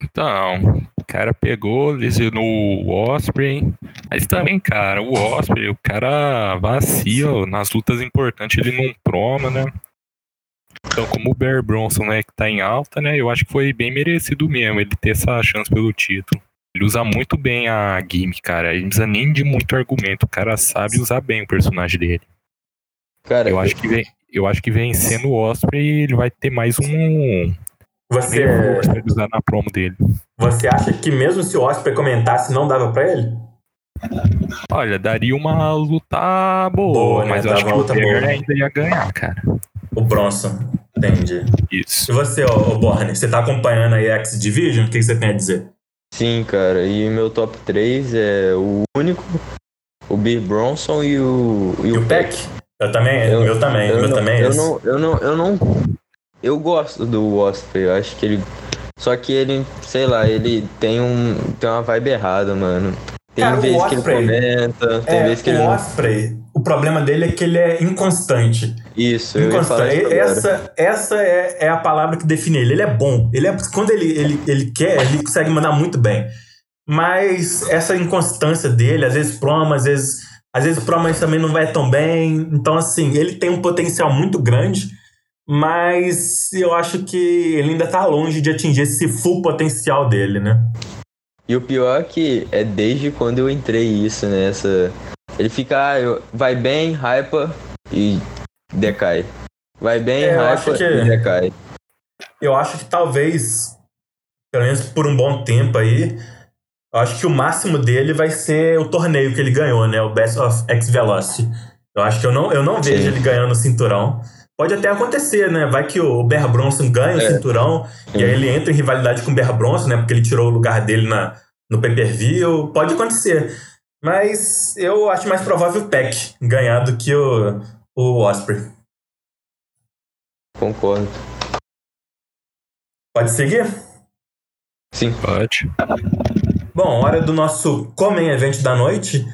Então, o cara pegou, lesionou o Osprey. Mas também, cara, o Osprey, o cara vacila nas lutas importantes, ele não proma, né? Então, como o Bear Bronson, né, que tá em alta, né, eu acho que foi bem merecido mesmo ele ter essa chance pelo título. Ele usa muito bem a gimmick, cara. Ele não precisa nem de muito argumento. O cara sabe usar bem o personagem dele. Cara, eu, eu... acho que vem, eu acho que vencendo o Osprey, ele vai ter mais um. Você usar na promo dele. Você acha que mesmo se o Osprey comentasse, não dava para ele? Olha, daria uma luta boa, boa mas né? eu acho que o Dagger ainda ia ganhar, cara. O Bronson, entendi. Isso. E você, ô, ô Borne, você tá acompanhando aí X Division? O que, que você tem a dizer? Sim, cara. E meu top 3 é o único, o Bill Bronson e o. E, e o Peck? Eu também, eu, meu também, eu meu não, também é eu esse. Não, eu não, eu não. Eu gosto do Osprey, eu acho que ele. Só que ele, sei lá, ele tem um. tem uma vibe errada, mano. Tem Cara, vezes que ele comenta, tem é, vezes que ele não. O Osprey, o problema dele é que ele é inconstante. Isso, inconstante. essa essa é, é a palavra que define ele. Ele é bom. Ele é, quando ele, ele, ele quer, ele consegue mandar muito bem. Mas essa inconstância dele, às vezes proma, às vezes, às vezes proma também não vai tão bem. Então, assim, ele tem um potencial muito grande, mas eu acho que ele ainda está longe de atingir esse full potencial dele, né? E o pior é que é desde quando eu entrei isso, né? Essa... Ele fica, ah, vai bem, hypa e decai. Vai bem, é, hypa que... e decai. Eu acho que talvez, pelo menos por um bom tempo aí, eu acho que o máximo dele vai ser o torneio que ele ganhou, né? O Best of X Velocity. Eu acho que eu não, eu não vejo ele ganhando o cinturão. Pode até acontecer, né? Vai que o Bear Bronson ganha é. o cinturão Sim. e aí ele entra em rivalidade com o Bear Bronson, né? Porque ele tirou o lugar dele na, no pay-per-view. Pode acontecer. Mas eu acho mais provável o Peck ganhar do que o, o Osprey. Concordo. Pode seguir? Sim. Pode. Bom, hora do nosso Comem Event da noite.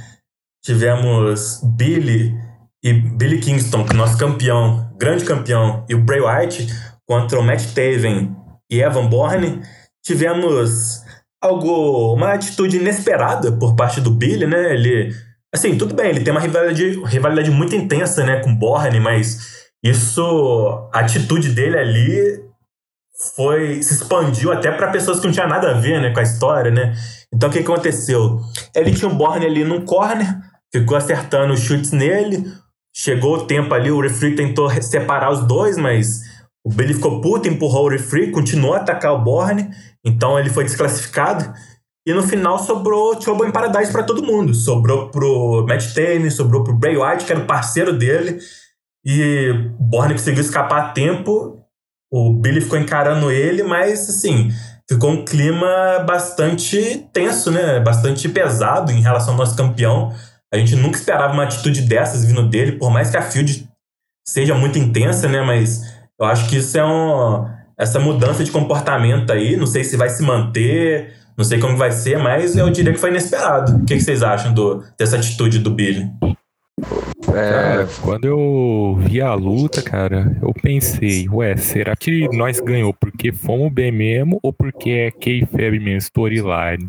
Tivemos Billy e Billy Kingston, é nosso campeão, grande campeão, e o Bray Wyatt contra o Matt Taven e Evan Bourne. Tivemos algo, uma atitude inesperada por parte do Billy, né? Ele, assim, tudo bem, ele tem uma rivalidade, rivalidade muito intensa, né, com Bourne, mas isso, a atitude dele ali foi se expandiu até para pessoas que não tinham nada a ver, né, com a história, né? Então o que aconteceu? Ele tinha um Bourne ali num corner, ficou acertando os chutes nele, chegou o tempo ali, o referee tentou separar os dois, mas o Billy ficou puto, empurrou o referee, continuou a atacar o Bourne, então ele foi desclassificado. E no final sobrou Trouble em Paradise para todo mundo. Sobrou pro Matt Taylor, sobrou pro Bray Wyatt, que era o parceiro dele. E o Bourne conseguiu escapar a tempo. O Billy ficou encarando ele, mas assim, ficou um clima bastante tenso, né? Bastante pesado em relação ao nosso campeão. A gente nunca esperava uma atitude dessas vindo dele, por mais que a field seja muito intensa, né? Mas eu acho que isso é um, essa mudança de comportamento aí. Não sei se vai se manter, não sei como vai ser, mas eu diria que foi inesperado. O que, que vocês acham do, dessa atitude do Billy? É... Quando eu vi a luta, cara, eu pensei, ué, será que nós ganhou porque fomos bem mesmo ou porque é kayfabe mesmo, storyline?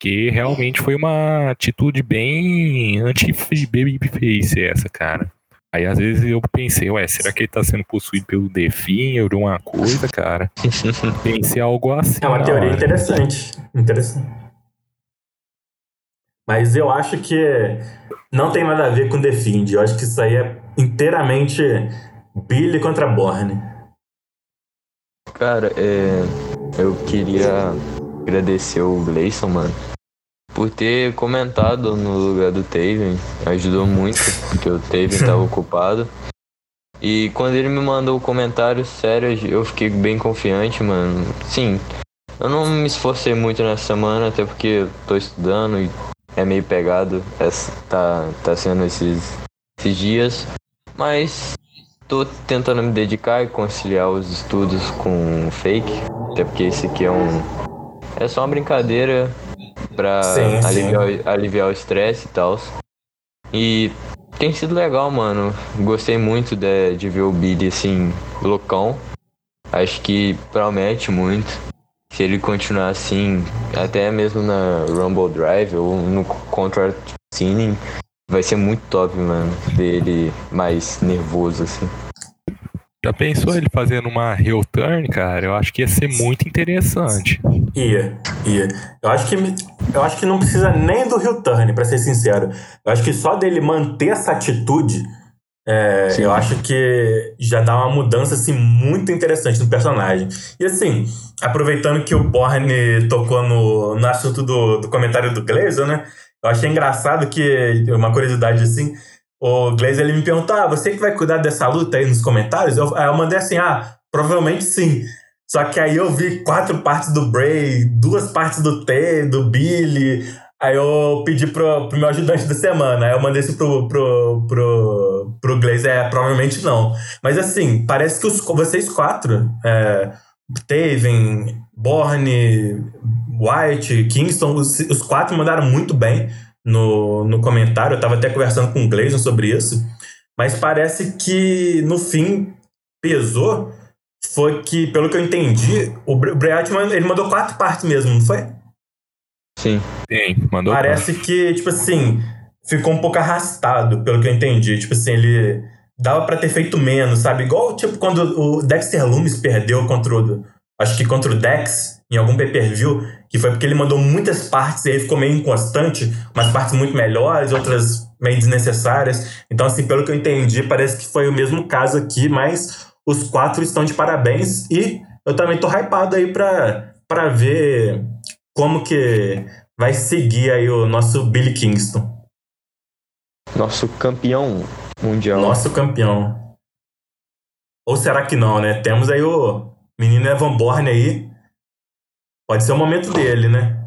Porque realmente foi uma atitude bem anti-babyface essa, cara. Aí às vezes eu pensei, ué, será que ele tá sendo possuído pelo Defin ou de uma coisa, cara? pensei algo assim. É uma teoria hora. interessante. Interessante. Mas eu acho que não tem nada a ver com Defind. Eu acho que isso aí é inteiramente Billy contra Borne. Cara, é, eu queria agradecer o Gleison, mano, por ter comentado no lugar do Taven. Ajudou muito, porque o Taven estava ocupado. E quando ele me mandou o comentário, sério, eu fiquei bem confiante, mano. Sim, eu não me esforcei muito nessa semana, até porque eu tô estudando e é meio pegado. Essa, tá, tá sendo esses, esses dias. Mas tô tentando me dedicar e conciliar os estudos com fake. Até porque esse aqui é um. É só uma brincadeira pra sim, aliviar, sim. aliviar o estresse e tal. E tem sido legal, mano. Gostei muito de, de ver o Billy assim, loucão. Acho que promete muito. Se ele continuar assim, até mesmo na Rumble Drive ou no Contra Cine, vai ser muito top, mano. Ver ele mais nervoso assim. Já pensou ele fazendo uma heel turn, cara? Eu acho que ia ser muito interessante. Ia, ia. Eu acho que, eu acho que não precisa nem do heel turn, pra ser sincero. Eu acho que só dele manter essa atitude, é, eu acho que já dá uma mudança assim, muito interessante no personagem. E assim, aproveitando que o Borne tocou no, no assunto do, do comentário do Glazer, né? Eu achei engraçado que, uma curiosidade assim, o Glazer ele me perguntou: ah, você que vai cuidar dessa luta aí nos comentários? Eu, eu mandei assim: ah, provavelmente sim. Só que aí eu vi quatro partes do Bray, duas partes do T, do Billy. Aí eu pedi pro, pro meu ajudante da semana. Aí eu mandei isso pro, pro, pro, pro Glazer. É, provavelmente não. Mas assim, parece que os, vocês quatro, é, Taven, Borne, White, Kingston, os, os quatro mandaram muito bem no, no comentário. Eu tava até conversando com o Gleison sobre isso. Mas parece que no fim pesou foi que, pelo que eu entendi, o Bray ele mandou quatro partes mesmo, não foi? Sim. Sim, mandou. Parece quatro. que, tipo assim, ficou um pouco arrastado, pelo que eu entendi. Tipo assim, ele dava para ter feito menos, sabe? Igual, tipo, quando o Dexter Loomis perdeu contra o. Acho que contra o Dex, em algum pay-per-view, que foi porque ele mandou muitas partes e aí ficou meio inconstante, umas partes muito melhores, outras meio desnecessárias. Então, assim, pelo que eu entendi, parece que foi o mesmo caso aqui, mas os quatro estão de parabéns e eu também tô hypado aí pra, pra ver como que vai seguir aí o nosso Billy Kingston. Nosso campeão mundial. Nosso campeão. Ou será que não, né? Temos aí o menino Evan Bourne aí. Pode ser o momento dele, né?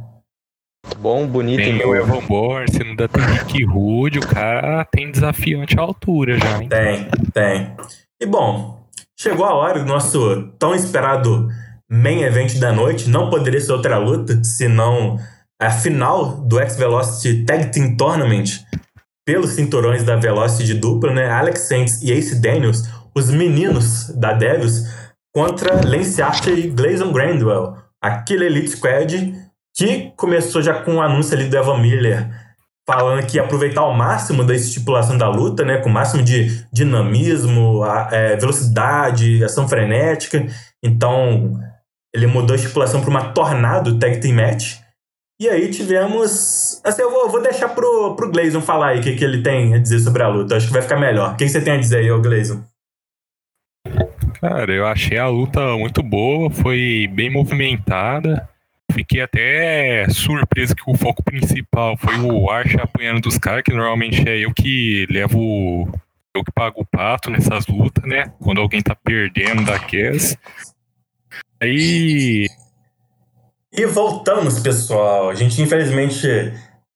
Bom, bonito tem e o Evan Bourne, se não dá tem Rick Rude, o cara tem desafiante à altura já, hein? Tem, tem. E bom, chegou a hora do nosso tão esperado main event da noite. Não poderia ser outra luta, senão a final do X-Velocity Tag Team Tournament pelos cinturões da Velocity de dupla, né? Alex Saints e Ace Daniels, os meninos da Devils, contra Lance Archer e Gleison Grandwell, aquele Elite Squad que começou já com o um anúncio ali do Evan Miller falando que ia aproveitar ao máximo da estipulação da luta, né, com o máximo de dinamismo, a, é, velocidade, ação frenética. Então, ele mudou a estipulação para uma Tornado Tag Team Match. E aí tivemos. Assim, eu vou, vou deixar pro, pro Gleison falar aí o que, que ele tem a dizer sobre a luta. Acho que vai ficar melhor. O que, que você tem a dizer aí, ô Gleison? Cara, eu achei a luta muito boa, foi bem movimentada. Fiquei até surpreso que o foco principal foi o Archer apanhando dos caras, que normalmente é eu que levo. Eu que pago o pato nessas lutas, né? Quando alguém tá perdendo daquelas. Aí. E voltamos, pessoal. A gente infelizmente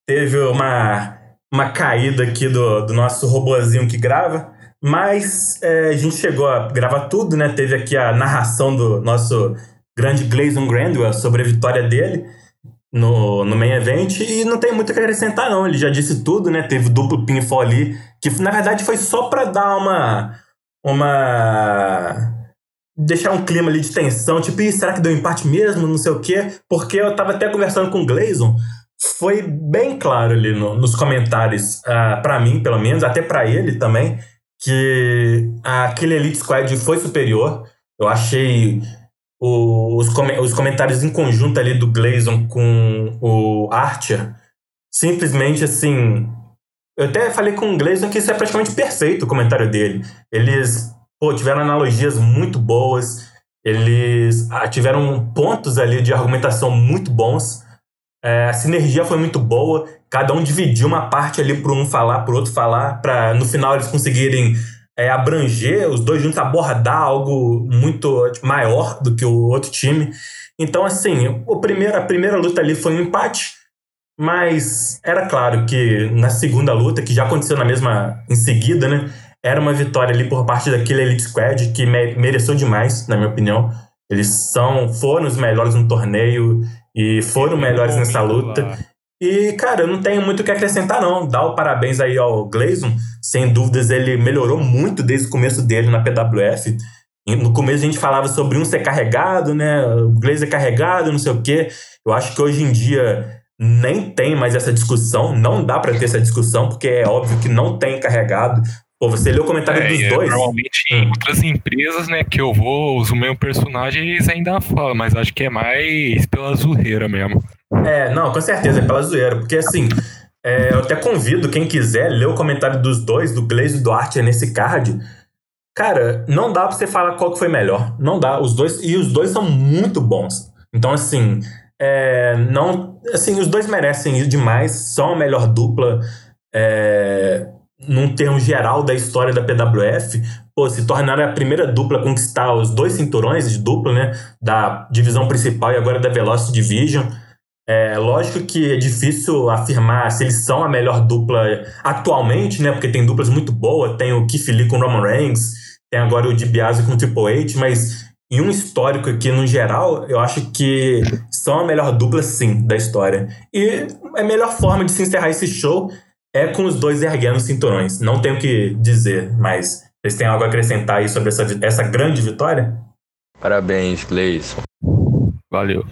teve uma, uma caída aqui do, do nosso robozinho que grava. Mas é, a gente chegou a gravar tudo, né? Teve aqui a narração do nosso grande Gleison Grandwell sobre a vitória dele no, no main event e não tem muito que acrescentar não, ele já disse tudo, né? Teve duplo pinfall ali, que na verdade foi só para dar uma uma deixar um clima ali de tensão, tipo, será que deu empate mesmo? Não sei o quê, porque eu tava até conversando com o Gleison, foi bem claro ali no, nos comentários, uh, ah, para mim, pelo menos, até para ele também, que aquele Elite Squad foi superior. Eu achei os, os comentários em conjunto ali do Glazon com o Archer, simplesmente assim. Eu até falei com o Glazon que isso é praticamente perfeito o comentário dele. Eles pô, tiveram analogias muito boas, eles ah, tiveram pontos ali de argumentação muito bons. É, a sinergia foi muito boa, cada um dividiu uma parte ali para um falar, para outro falar, para no final eles conseguirem é, abranger, os dois juntos abordar algo muito maior do que o outro time. Então, assim, o primeiro, a primeira luta ali foi um empate, mas era claro que na segunda luta, que já aconteceu na mesma em seguida, né? Era uma vitória ali por parte daquele Elite Squad que mereceu demais, na minha opinião. Eles são, foram os melhores no torneio e foram melhores nessa luta. Lá. E, cara, eu não tenho muito o que acrescentar, não. Dá o parabéns aí ao Gleison. Sem dúvidas, ele melhorou muito desde o começo dele na PWF. No começo a gente falava sobre um ser carregado, né? O Glazer é carregado, não sei o quê. Eu acho que hoje em dia nem tem mais essa discussão. Não dá para ter essa discussão, porque é óbvio que não tem carregado. Pô, você leu o comentário é, dos é, dois? Normalmente em outras empresas, né, que eu vou, os meus personagens ainda falam, mas acho que é mais pela zoeira mesmo. É, não, com certeza, é pela zoeira. Porque assim, é, eu até convido quem quiser ler o comentário dos dois, do Glaze e do Archer nesse card. Cara, não dá pra você falar qual que foi melhor. Não dá. Os dois. E os dois são muito bons. Então, assim. É, não, assim, os dois merecem ir demais. São a melhor dupla. É, num termo geral da história da PWF, pô, se tornaram a primeira dupla a conquistar os dois cinturões de dupla, né? Da divisão principal e agora da Velocity Division. É lógico que é difícil afirmar se eles são a melhor dupla atualmente, né? Porque tem duplas muito boas, tem o Keith Lee com o Roman Reigns, tem agora o DiBiase com o Triple H, mas em um histórico aqui no geral, eu acho que são a melhor dupla sim da história. E a melhor forma de se encerrar esse show é com os dois erguendo cinturões. Não tenho o que dizer, mas vocês têm algo a acrescentar aí sobre essa, essa grande vitória? Parabéns, Gleison. Valeu.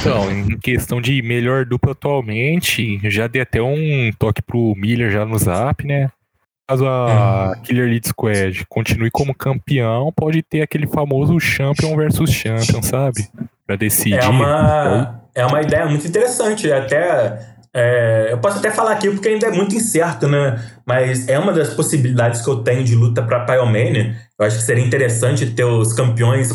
Então, em questão de melhor dupla atualmente, já dei até um toque pro Miller já no zap, né? Caso a hum. Killer Elite Squad continue como campeão, pode ter aquele famoso Champion versus Champion, sabe? Pra decidir. É uma, é uma ideia muito interessante. Até é, eu posso até falar aqui porque ainda é muito incerto, né? Mas é uma das possibilidades que eu tenho de luta para Pyromania. Eu acho que seria interessante ter os campeões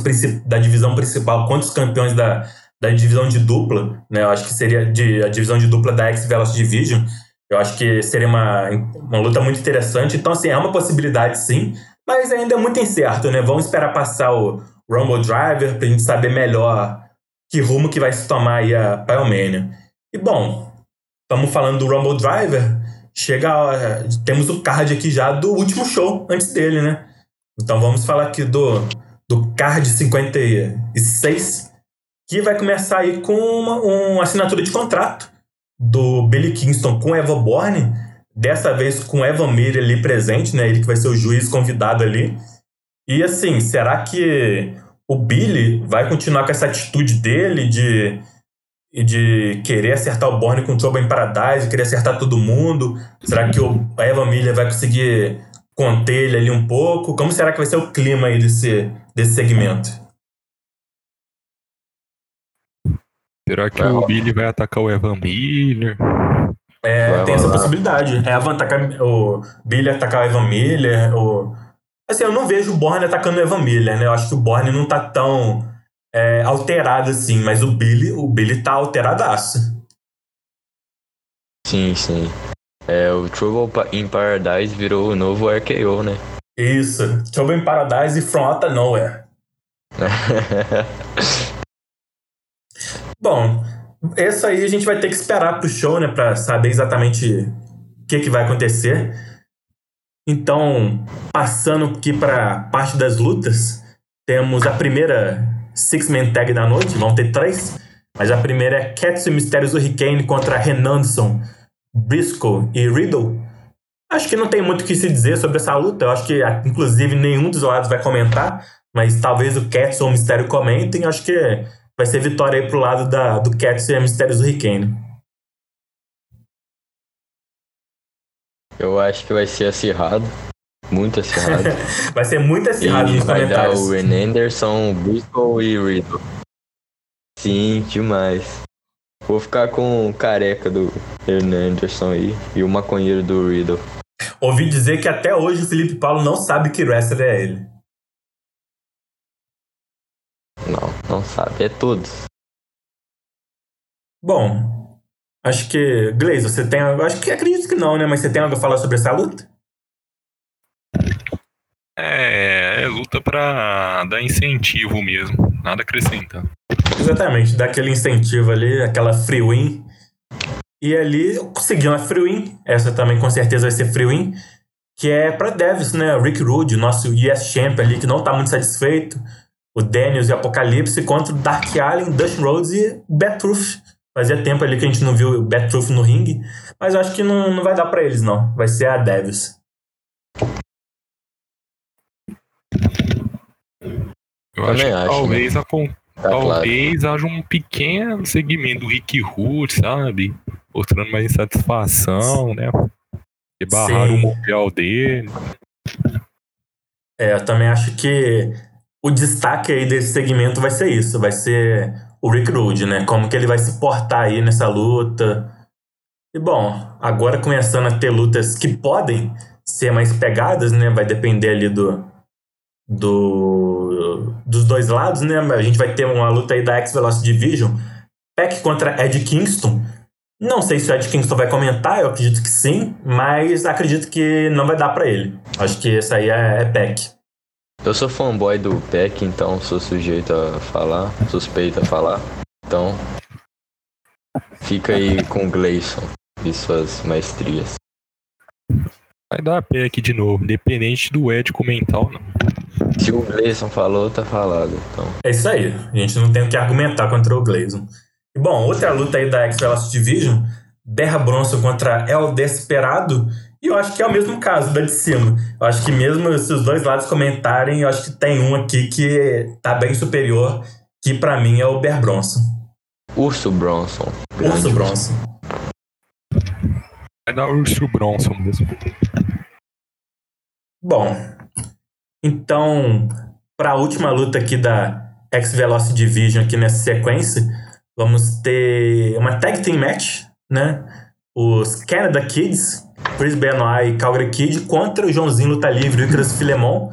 da divisão principal contra os campeões da, da divisão de dupla, né? Eu acho que seria de, a divisão de dupla da X-Velocity Division. Eu acho que seria uma, uma luta muito interessante. Então, assim, é uma possibilidade, sim. Mas ainda é muito incerto, né? Vamos esperar passar o Rumble Driver pra gente saber melhor que rumo que vai se tomar aí a Pyromania. E bom, estamos falando do Rumble Driver, chega. é, Temos o card aqui já do último show antes dele, né? Então vamos falar aqui do, do card 56, que vai começar aí com uma, uma assinatura de contrato do Billy Kingston com Eva Borne, dessa vez com Evan Miller ali presente, né? Ele que vai ser o juiz convidado ali. E assim, será que o Billy vai continuar com essa atitude dele de, de querer acertar o Borne com Trouble in Paradise, querer acertar todo mundo? Será que o Evan Miller vai conseguir conter ele ali um pouco? Como será que vai ser o clima aí desse, desse segmento? Será que o Billy vai atacar o Evan Miller? É, Vai tem essa rolar. possibilidade. Evan atacar, o Billy atacar o Evan Miller. O... Assim, eu não vejo o Borne atacando o Evan Miller, né? Eu acho que o Borne não tá tão é, alterado assim, mas o Billy, o Billy tá alteradaço. Sim, sim. É, o Trouble in Paradise virou o novo RKO, né? Isso. Trouble in Paradise e From Out of Nowhere. Bom, esse aí a gente vai ter que esperar pro show, né? Pra saber exatamente o que, que vai acontecer. Então, passando aqui pra parte das lutas, temos a primeira Six-Man Tag da noite, vão ter três. Mas a primeira é Cats e Mistérios Hurricane contra Renanson, Briscoe e Riddle. Acho que não tem muito o que se dizer sobre essa luta. Eu acho que, inclusive, nenhum dos lados vai comentar. Mas talvez o Cats ou o Mistério comentem. Acho que vai ser vitória aí pro lado da, do Cats e Mistérios Hurricane. Eu acho que vai ser acirrado. Muito acirrado. Vai ser muito acirrado e nos vai dar o Ren Anderson, Briscoe e Riddle. Sim, demais. Vou ficar com o careca do Ren Anderson aí e o maconheiro do Riddle. Ouvi dizer que até hoje o Felipe Paulo não sabe que wrestler é ele. Não, não sabe. É todos. Bom, acho que. Glaze, você tem. Acho que acredito que não, né? Mas você tem algo a falar sobre essa luta? É, é luta pra dar incentivo mesmo. Nada acrescenta. Exatamente, dá aquele incentivo ali, aquela free win. E ali eu consegui uma free win. Essa também com certeza vai ser free win. Que é pra Davis, né? Rick Rude, nosso US Champ ali, que não tá muito satisfeito. O Daniels e Apocalipse contra o Dark Allen, Dustin Rhodes e Bad Truth. Fazia tempo ali que a gente não viu o Bad Truth no ringue. Mas eu acho que não, não vai dar pra eles, não. Vai ser a Davis. Eu Também acho que acho, talvez, acon- Tá claro. talvez haja um pequeno segmento do Rick Hood, sabe? Mostrando mais insatisfação, né? E barrar Sim. o mundial dele. É, eu também acho que o destaque aí desse segmento vai ser isso, vai ser o Rick Rude, né? Como que ele vai se portar aí nessa luta. E bom, agora começando a ter lutas que podem ser mais pegadas, né? Vai depender ali do, do dos dois lados, né? A gente vai ter uma luta aí da X Velocity Division, Peck contra Ed Kingston. Não sei se o Ed Kingston vai comentar, eu acredito que sim, mas acredito que não vai dar pra ele. Acho que esse aí é, é Peck. Eu sou fanboy do Peck, então sou sujeito a falar, suspeito a falar. Então, fica aí com o Gleison e suas maestrias. Vai dar pé aqui de novo, independente do Ed comentar ou não. Se o Gleison falou, tá falado. Então, É isso aí. A gente não tem o que argumentar contra o Gleison. E bom, outra luta aí da X Velocity Division, Berra Bronson contra El Desperado. E eu acho que é o mesmo caso da de cima. Eu acho que mesmo se os dois lados comentarem, eu acho que tem um aqui que tá bem superior, que pra mim é o Bear Bronson. Urso Bronson. Urso Bronson. Vai dar Urso Bronson mesmo. Bom, então, para a última luta aqui da X Velocity Division aqui nessa sequência, vamos ter uma tag team match, né? Os Canada Kids, Chris Benoit e Calgary Kid contra o Joãozinho Luta Livre e o Chris Filemon.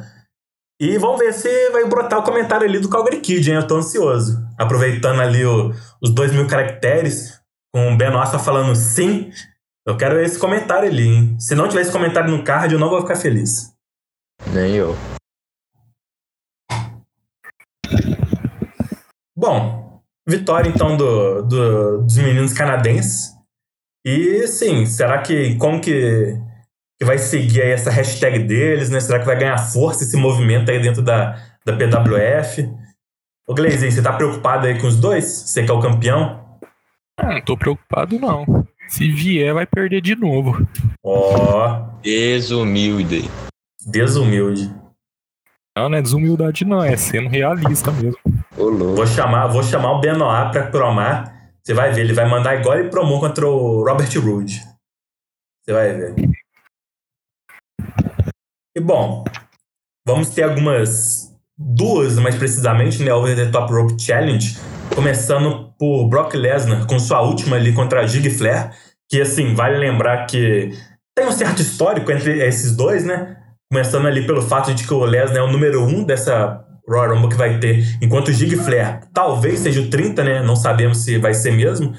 E vamos ver se vai brotar o comentário ali do Calgary Kid, hein? Eu tô ansioso. Aproveitando ali o- os dois mil caracteres, com o Benoit só falando sim. Eu quero esse comentário ali, hein? Se não tiver esse comentário no card, eu não vou ficar feliz. Nem eu. Bom, Vitória, então, do, do, dos meninos canadenses. E, sim, será que. Como que, que vai seguir aí essa hashtag deles, né? Será que vai ganhar força esse movimento aí dentro da, da PWF? Ô, Gleizinho, você tá preocupado aí com os dois? Você que é o campeão? Ah, não tô preocupado, não. Se vier, vai perder de novo. Ó. Oh. Desumilde. Desumilde. Não, não é desumildade, não. É sendo realista mesmo. Vou chamar, vou chamar o Benoit pra promar. Você vai ver, ele vai mandar igual ele promou contra o Robert Roode. Você vai ver. E bom, vamos ter algumas duas, mais precisamente, né, Over the Top Rope Challenge, começando por Brock Lesnar com sua última ali contra a Gig Flair, que assim, vale lembrar que tem um certo histórico entre esses dois, né? Começando ali pelo fato de que o Lesnar é o número um dessa Royal Rumble que vai ter, enquanto o Gig Flair talvez seja o 30, né? Não sabemos se vai ser mesmo.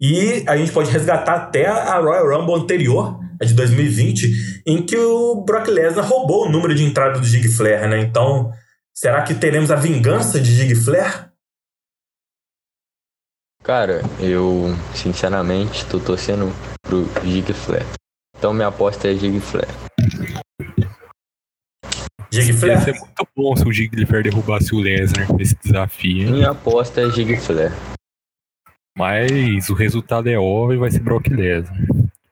E a gente pode resgatar até a Royal Rumble anterior, a de 2020, em que o Brock Lesnar roubou o número de entrada do Gig Flair, né? Então, será que teremos a vingança de Gig Flair? Cara, eu sinceramente tô torcendo pro Gig Flair. Então minha aposta é Gig Flair. Gig Flair? Ia ser muito bom se o Gig Flair derrubasse o Lesnar nesse desafio. Hein? Minha aposta é Gig Flair. Mas o resultado é óbvio e vai ser Brock Lesnar.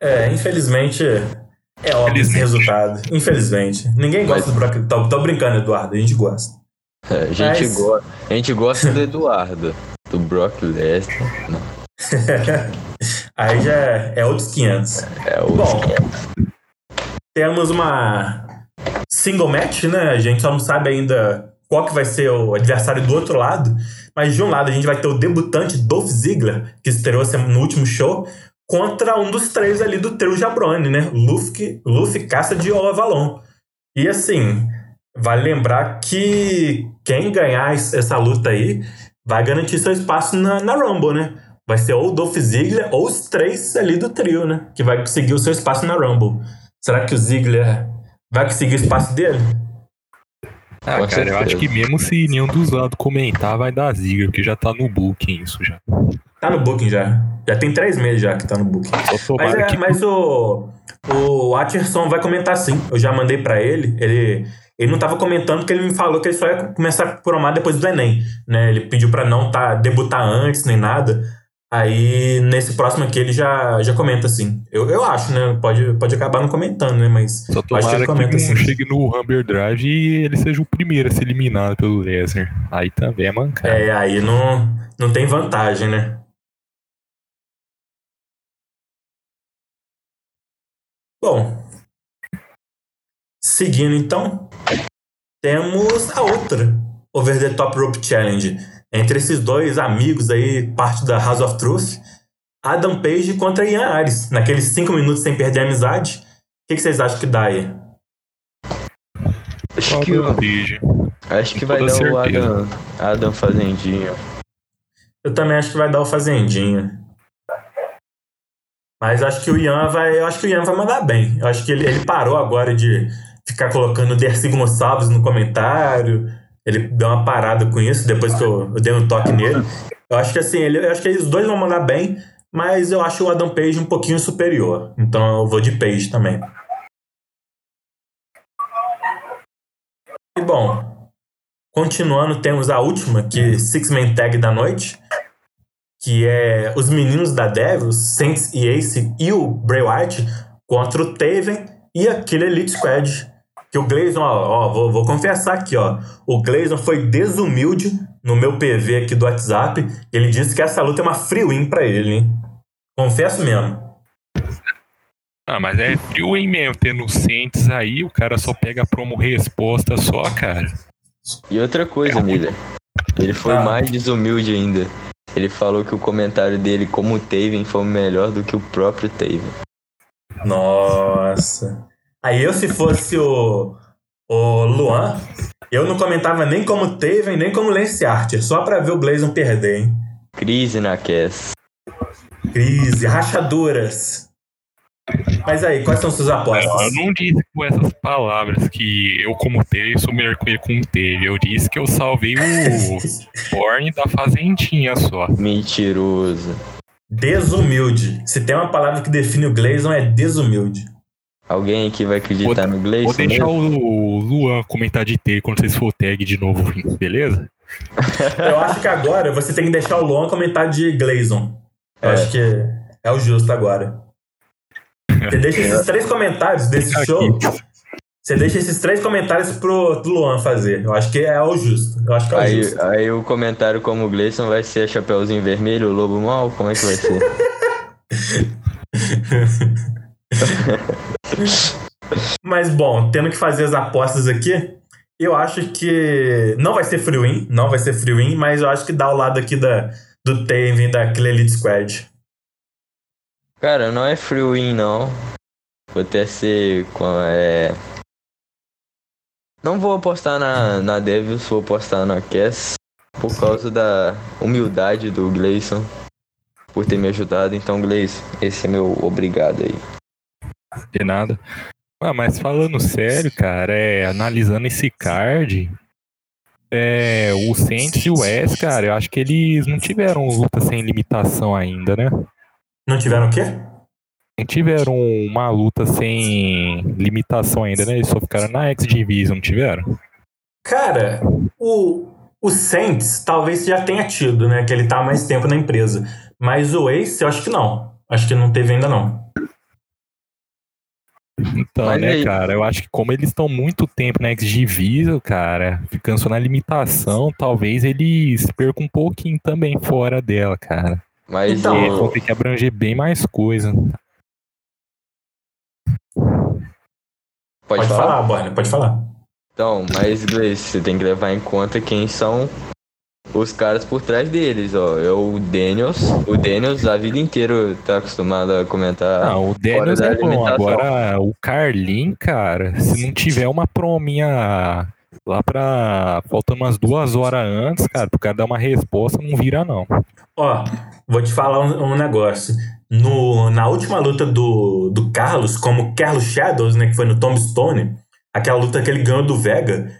É, infelizmente é óbvio esse resultado. Infelizmente. Ninguém gosta Mas... do Brock. Tô, tô, brincando, Eduardo. A gente gosta. É, a, gente Mas... go... a gente gosta do Eduardo. Do Brock Lesnar. Não. Aí já é, é outros 500. É, outros Bom, 500. temos uma single match, né? A gente só não sabe ainda qual que vai ser o adversário do outro lado. Mas de um lado a gente vai ter o debutante Dolph Ziggler, que estreou no último show, contra um dos três ali do trio Jabroni, né? Luffy, Luffy Cassidy ou Avalon. E assim, vale lembrar que quem ganhar essa luta aí vai garantir seu espaço na, na Rumble, né? Vai ser ou o Dolph Ziggler ou os três ali do trio, né? Que vai conseguir o seu espaço na Rumble. Será que o Ziggler Vai conseguir espaço dele? Ah, cara, certeza. eu acho que mesmo se nenhum dos lados comentar, vai dar ziga, porque já tá no booking isso já. Tá no booking já. Já tem três meses já que tá no booking. Mas, é, que... mas o, o Atcherson vai comentar sim. Eu já mandei para ele. Ele, ele não tava comentando porque ele me falou que ele só ia começar a promar depois do Enem. Né? Ele pediu para não tá, debutar antes nem nada. Aí, nesse próximo aqui, ele já, já comenta assim. Eu, eu acho, né? Pode, pode acabar não comentando, né? Mas Só acho que ele comenta que assim. chegue no Humber Drive e ele seja o primeiro a ser eliminado pelo Lesnar. Aí também é mancado. É, aí não, não tem vantagem, né? Bom, seguindo então, temos a outra Over the Top Rope Challenge entre esses dois amigos aí, parte da House of Truth, Adam Page contra Ian Ares, naqueles cinco minutos sem perder a amizade. O que, que vocês acham que dá aí? Acho que, o, acho que vai dar certeza. o Adam, Adam Fazendinha. Eu também acho que vai dar o Fazendinha. Mas acho que o Ian vai. Eu acho que o Ian vai mandar bem. Eu acho que ele, ele parou agora de ficar colocando o Dercy Gonçalves no comentário ele deu uma parada com isso depois que eu, eu dei um toque nele. Eu acho que assim, ele, eu acho que os dois vão mandar bem, mas eu acho o Adam Page um pouquinho superior. Então eu vou de Page também. E bom, continuando, temos a última, que Six Man Tag da noite, que é os meninos da Devils, Saints e Ace e o Bray Wyatt contra o Taven e a Killer Elite Squad que o Gleison, ó, ó vou, vou, confessar aqui, ó. O Gleison foi desumilde no meu PV aqui do WhatsApp. Ele disse que essa luta é uma free win pra ele, hein? Confesso mesmo. Ah, mas é free win mesmo. Tendo Saints aí, o cara só pega promo resposta só, cara. E outra coisa, é Miller. Ele foi ah. mais desumilde ainda. Ele falou que o comentário dele como o Taven foi melhor do que o próprio Taven. Nossa. Aí eu, se fosse o, o Luan, eu não comentava nem como Taven, nem como Lance Archer, só pra ver o Blazon perder, hein? Crise na Cass. Crise, rachaduras. Mas aí, quais são suas apostas? Eu não disse com essas palavras que eu, como teve, sou melhor que ele como teve. Eu disse que eu salvei o Borne da fazendinha só. Mentiroso. Desumilde. Se tem uma palavra que define o Gleison, é desumilde. Alguém aqui vai acreditar no Gleison? Vou deixar mesmo? o Luan comentar de T quando vocês for tag de novo, beleza? Eu acho que agora você tem que deixar o Luan comentar de Gleison. Eu É. acho que é o justo agora. Você deixa esses três comentários desse Fica show. aqui. Você deixa esses três comentários pro Luan fazer. Eu acho que é o justo. Eu acho que é o Aí, justo. aí o comentário como o Gleison vai ser Chapeuzinho Vermelho, Lobo Mal? Como é que vai ser? Mas bom, tendo que fazer as apostas aqui, eu acho que não vai ser free win, não vai ser free win, mas eu acho que dá o lado aqui da, do Taven da Elite Squad. Cara, não é free win, não. Vou até ser com é... Não vou apostar na, na Devils, vou apostar na Cass. Por causa da humildade do Gleison. Por ter me ajudado. Então, Gleison, esse é meu obrigado aí. De nada. Ah, mas falando sério, cara, é, analisando esse card, é, o Saints e o West, cara, eu acho que eles não tiveram luta sem limitação ainda, né? Não tiveram o quê? Não tiveram uma luta sem limitação ainda, né? Eles só ficaram na X-Division, não tiveram? Cara, o, o Saints talvez já tenha tido, né? Que ele tá há mais tempo na empresa. Mas o Ace, eu acho que não. Acho que não teve ainda, não. Então, Mas né, aí- cara, eu acho que como eles estão muito tempo na X-Division, cara, ficando só na limitação, talvez eles percam um pouquinho também fora dela, cara. Mas Então, Eles vão ter que abranger bem mais coisa. Pode, Pode, falar? falar, Borne, pode falar. Então, mas Gleison, você tem que levar em conta quem são os caras por trás deles, ó. É o Daniels. O Daniels a vida inteira tá acostumado a comentar. Não, o Daniels da é bom. Agora, o Carlin, cara, se não tiver uma prominha lá pra. faltando umas duas horas antes, cara, pro cara dar uma resposta, não vira, não. Ó, vou te falar um, um negócio. No, na última luta do, do Carlos, como Carlos Shadows, né, que foi no Tombstone, aquela luta que ele ganhou do Vega,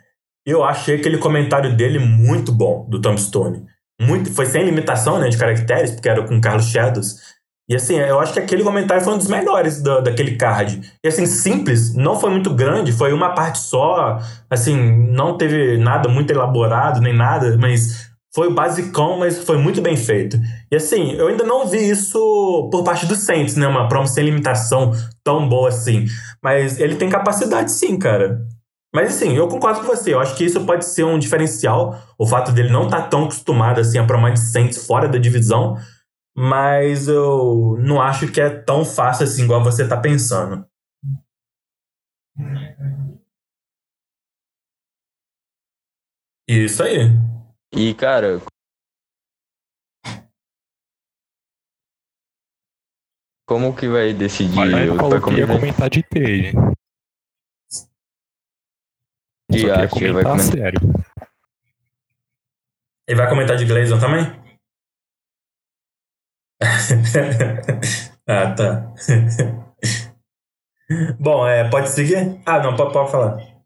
eu achei aquele comentário dele muito bom, do Tombstone. Muito, foi sem limitação né, de caracteres, porque era com Carlos Shadows. E assim, eu acho que aquele comentário foi um dos melhores da, daquele card. E assim, simples, não foi muito grande, foi uma parte só, assim, não teve nada muito elaborado, nem nada, mas foi basicão, mas foi muito bem feito. E assim, eu ainda não vi isso por parte do Saints, né? Uma promo sem limitação tão boa assim. Mas ele tem capacidade sim, cara. Mas assim, eu concordo com você. Eu acho que isso pode ser um diferencial. O fato dele não estar tão acostumado assim a promar de Saints fora da divisão. Mas eu não acho que é tão fácil assim, igual você tá pensando. Isso aí. E, cara, como que vai decidir? Mas vai que ia comentar comentar de trade. De Só arte, ele vai comentar comentar. sério. Ele vai comentar de Glazon também? ah, tá. Bom, é, pode seguir? Ah, não, pode, pode falar.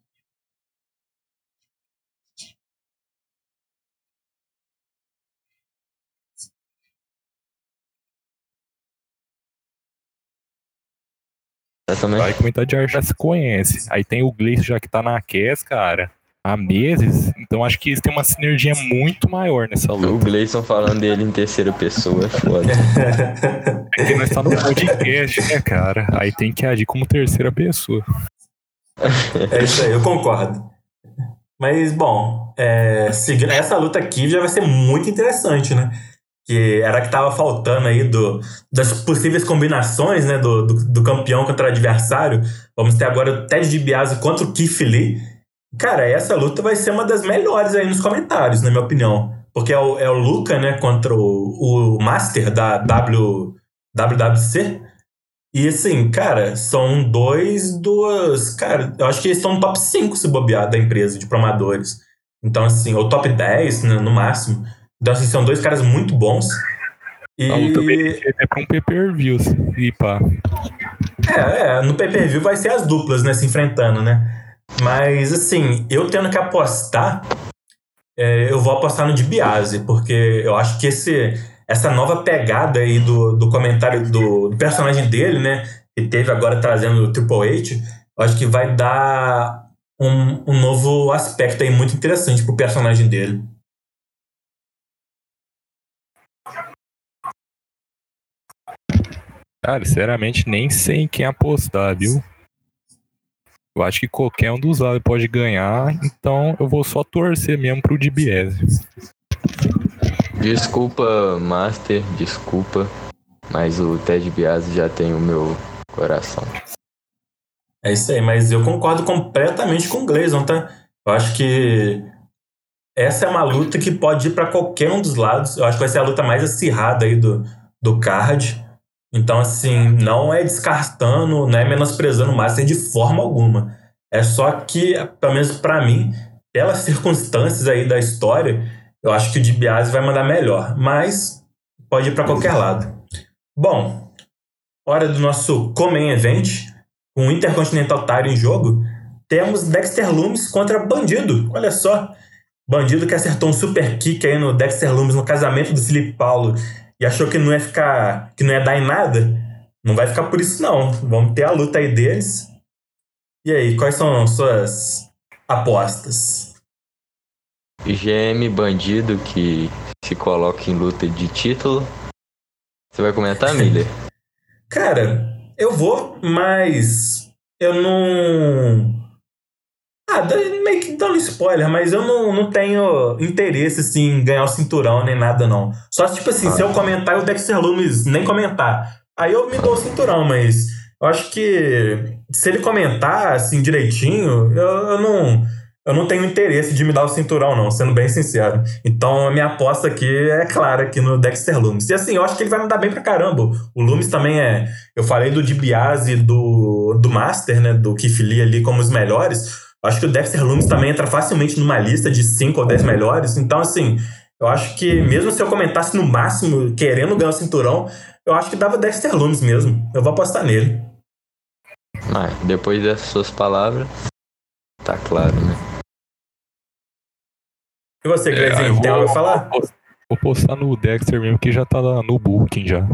Exatamente. Vai comentar de arte já se conhece. Aí tem o Gleice já que tá na Cass, cara, há meses. Então acho que eles têm uma sinergia muito maior nessa O luta. Gleison falando dele em terceira pessoa é foda. É que nós tá no podcast, né, cara? Aí tem que agir como terceira pessoa. É isso aí, eu concordo. Mas, bom, é, essa luta aqui já vai ser muito interessante, né? Que era que tava faltando aí do, das possíveis combinações, né? Do, do, do campeão contra o adversário. Vamos ter agora o Ted DiBiase contra o Keith Lee. Cara, essa luta vai ser uma das melhores aí nos comentários, na minha opinião. Porque é o, é o Luca, né? Contra o, o Master da w, WWC. E assim, cara, são dois, duas. Cara, eu acho que eles no top 5 se bobear da empresa de promadores. Então, assim, ou top 10, né, no máximo. Então, assim, são dois caras muito bons. E. A luta pra um pay-per-view. E pá. É, é, no pay-per-view vai ser as duplas, né, se enfrentando, né? Mas, assim, eu tendo que apostar, é, eu vou apostar no DiBiase, porque eu acho que esse, essa nova pegada aí do, do comentário do, do personagem dele, né, que teve agora trazendo o Triple H, eu acho que vai dar um, um novo aspecto aí muito interessante pro personagem dele. Cara, sinceramente, nem sei em quem apostar, viu? Eu acho que qualquer um dos lados pode ganhar, então eu vou só torcer mesmo pro DBS. Desculpa, Master, desculpa, mas o Ted Biasi já tem o meu coração. É isso aí, mas eu concordo completamente com o Gleison, tá? Eu acho que essa é uma luta que pode ir para qualquer um dos lados. Eu acho que vai ser a luta mais acirrada aí do, do card. Então, assim, não é descartando, não é menosprezando o Master de forma alguma. É só que, pelo menos para mim, pelas circunstâncias aí da história, eu acho que o DiBiase vai mandar melhor. Mas pode ir para qualquer lado. Bom, hora do nosso Comen Event, com o Intercontinental Title em jogo. Temos Dexter Loomis contra Bandido. Olha só. Bandido que acertou um super kick aí no Dexter Loomis no casamento do Felipe Paulo e achou que não ia ficar, que não ia dar em nada, não vai ficar por isso não. Vamos ter a luta aí deles. E aí, quais são suas apostas? GM bandido que se coloca em luta de título. Você vai comentar, Miller? Cara, eu vou, mas eu não ah, meio que dando spoiler, mas eu não, não tenho interesse, assim, em ganhar o cinturão nem nada, não. Só, tipo assim, ah. se eu comentar e o Dexter Loomis nem comentar, aí eu me dou o cinturão, mas eu acho que se ele comentar, assim, direitinho, eu, eu não... Eu não tenho interesse de me dar o cinturão, não, sendo bem sincero. Então, a minha aposta aqui é clara aqui no Dexter Loomis. E assim, eu acho que ele vai me dar bem pra caramba. O Loomis também é. Eu falei do DiBiase do, do Master, né? Do Lee ali como os melhores. Acho que o Dexter Loomis também entra facilmente numa lista de 5 ou 10 melhores. Então, assim, eu acho que mesmo se eu comentasse no máximo, querendo ganhar o cinturão, eu acho que dava Dexter Loomis mesmo. Eu vou apostar nele. Mas, depois dessas suas palavras, tá claro, né? E você, Gleizinho, é, tem algo a falar? Vou postar no Dexter mesmo, que já tá no booking já.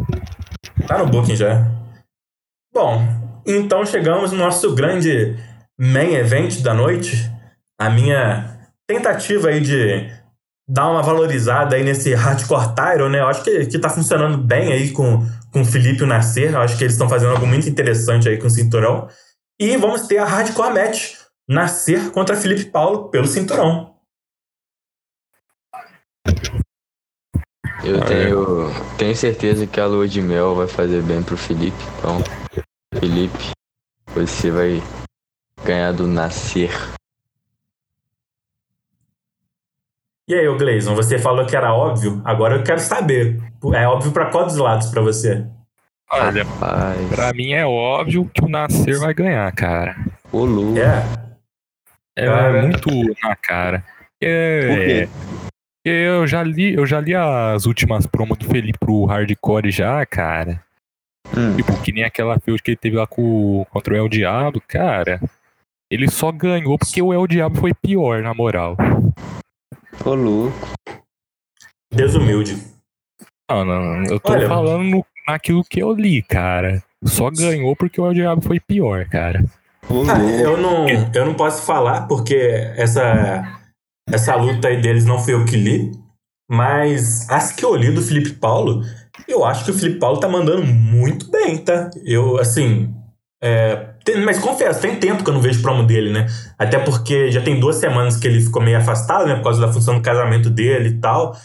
Tá no booking já. Bom, então chegamos no nosso grande main event da noite, a minha tentativa aí de dar uma valorizada aí nesse hardcore Tyro, né? Eu acho que, que tá funcionando bem aí com, com o Felipe e o Nascer. Eu acho que eles estão fazendo algo muito interessante aí com o cinturão. E vamos ter a hardcore match Nascer contra Felipe Paulo pelo cinturão. Eu tenho, tenho certeza que a lua de mel vai fazer bem pro Felipe. Então, Felipe, você vai ganhar do Nascer. E aí, Gleison, você falou que era óbvio, agora eu quero saber. É óbvio para qual dos lados para você? Olha, Rapaz. pra mim é óbvio que o Nascer vai ganhar, cara. O Lu. É. É cara. muito na cara. É, eu já li, eu já li as últimas promos do Felipe pro hardcore já, cara. Hum. Tipo, que nem aquela feud que ele teve lá com, contra o El Diabo, cara. Ele só ganhou porque o El Diabo foi pior, na moral. Ô, louco. Desumilde. Não, não, eu tô Olha, falando no, naquilo que eu li, cara. Só ganhou porque o El Diabo foi pior, cara. Ah, eu, não, eu não posso falar porque essa, essa luta aí deles não foi eu que li. Mas as que eu li do Felipe Paulo, eu acho que o Felipe Paulo tá mandando muito bem, tá? Eu, assim, é, tem, mas confesso, tem tempo que eu não vejo promo dele, né? Até porque já tem duas semanas que ele ficou meio afastado, né? Por causa da função do casamento dele e tal.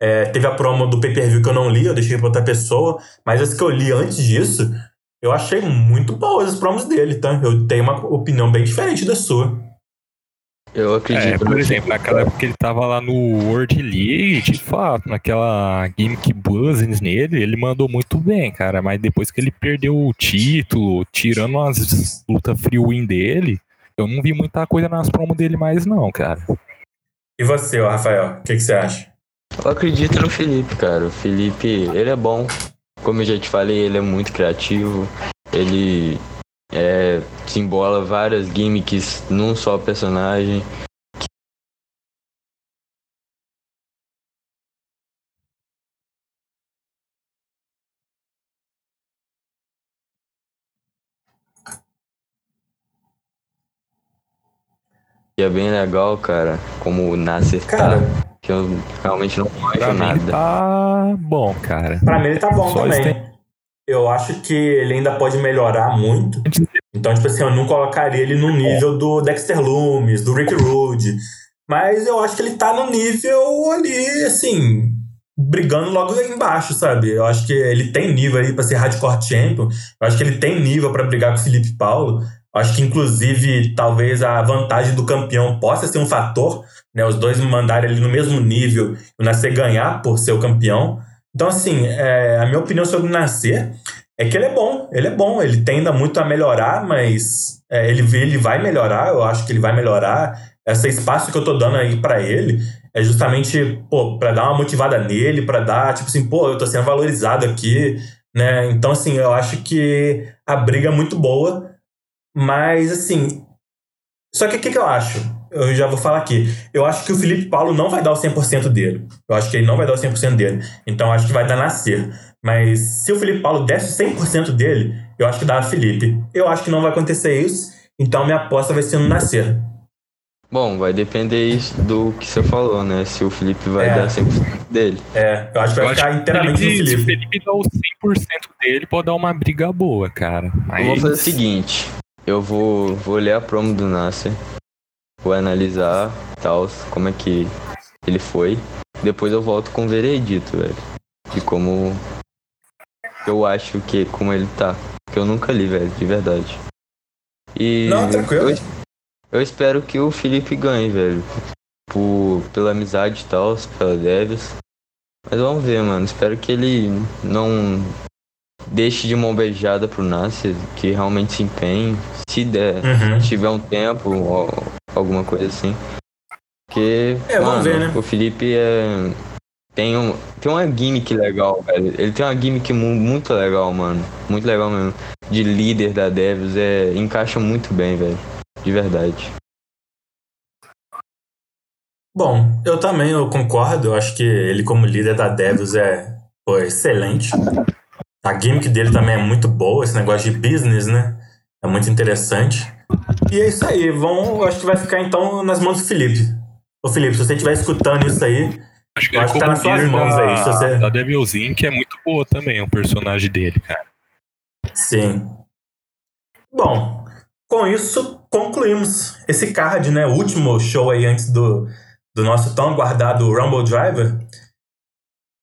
É, teve a promo do pay-per-view que eu não li, eu deixei pra outra pessoa. Mas as que eu li antes disso, eu achei muito boas as promos dele, tá? Eu tenho uma opinião bem diferente da sua. Eu acredito. É, por exemplo, naquela época que ele tava lá no World League, de fato, naquela Gimmick Buzzings nele, ele mandou muito bem, cara. Mas depois que ele perdeu o título, tirando as lutas free win dele, eu não vi muita coisa nas promos dele mais, não, cara. E você, Rafael, o que, que você acha? Eu acredito no Felipe, cara. O Felipe, ele é bom. Como eu já te falei, ele é muito criativo. Ele é, simbola várias gimmicks num só personagem. E é bem legal, cara, como o Nasser Cara, tá. Que eu realmente não Pra acho mim nada. tá bom, cara. pra mim ele tá bom Só também. Eu acho que ele ainda pode melhorar muito. Então, tipo assim, eu não colocaria ele no nível do Dexter Loomis, do Rick Rude. Mas eu acho que ele tá no nível ali, assim, brigando logo embaixo, sabe? Eu acho que ele tem nível aí pra ser hardcore champion. Eu acho que ele tem nível pra brigar com o Felipe Paulo. Eu acho que, inclusive, talvez a vantagem do campeão possa ser um fator, né? Os dois mandarem ali no mesmo nível e o Nascer ganhar por ser o campeão. Então, assim, é, a minha opinião sobre o Nascer é que ele é bom, ele é bom, ele tem ainda muito a melhorar, mas é, ele, ele vai melhorar, eu acho que ele vai melhorar. Esse espaço que eu tô dando aí pra ele é justamente, pô, pra dar uma motivada nele, pra dar, tipo assim, pô, eu tô sendo valorizado aqui, né? Então, assim, eu acho que a briga é muito boa, mas, assim. Só que o que, que eu acho? Eu já vou falar aqui. Eu acho que o Felipe Paulo não vai dar o 100% dele. Eu acho que ele não vai dar o 100% dele. Então, eu acho que vai dar nascer. Mas se o Felipe Paulo desse 100% dele, eu acho que dá a Felipe. Eu acho que não vai acontecer isso. Então, minha aposta vai ser no nascer. Bom, vai depender isso do que você falou, né? Se o Felipe vai É. dar 100% dele. É, eu acho que Eu vai acho ficar inteiramente no se o Felipe. Felipe dá o 100% dele, pode dar uma briga boa, cara. Mas... Eu vou fazer o seguinte: eu vou, vou ler a promo do Nasser, vou analisar tal, como é que ele foi. Depois eu volto com o veredito, velho. De como eu acho que como ele tá. Que eu nunca li, velho, de verdade. E Não, tranquilo. eu, eu espero que o Felipe ganhe, velho. Por, pela amizade e tal, pela Devils. Mas vamos ver, mano. Espero que ele não deixe de mão beijada pro Nasser, que realmente se empenhe. Se der, Uhum. se tiver um tempo ou alguma coisa assim. Porque, É, vamos mano, ver, né? o Felipe é. Tem, um, tem uma gimmick legal, velho. Ele tem uma gimmick mu- muito legal, mano. Muito legal mesmo. De líder da Devils. É, encaixa muito bem, velho. De verdade. Bom, eu também eu concordo. Eu acho que ele, como líder da Devils, é pô, excelente. A gimmick dele também é muito boa, esse negócio de business, né? É muito interessante. E é isso aí. Vão, acho que vai ficar então nas mãos do Felipe. Ô Felipe, se você estiver escutando isso aí, Acho que acho que tá nas suas mãos da, aí, se você- da Devil's Inc. é muito boa também, o personagem dele, cara. sim. Bom, com isso concluímos esse card, né? O último show aí antes do, do nosso tão aguardado Rumble Driver.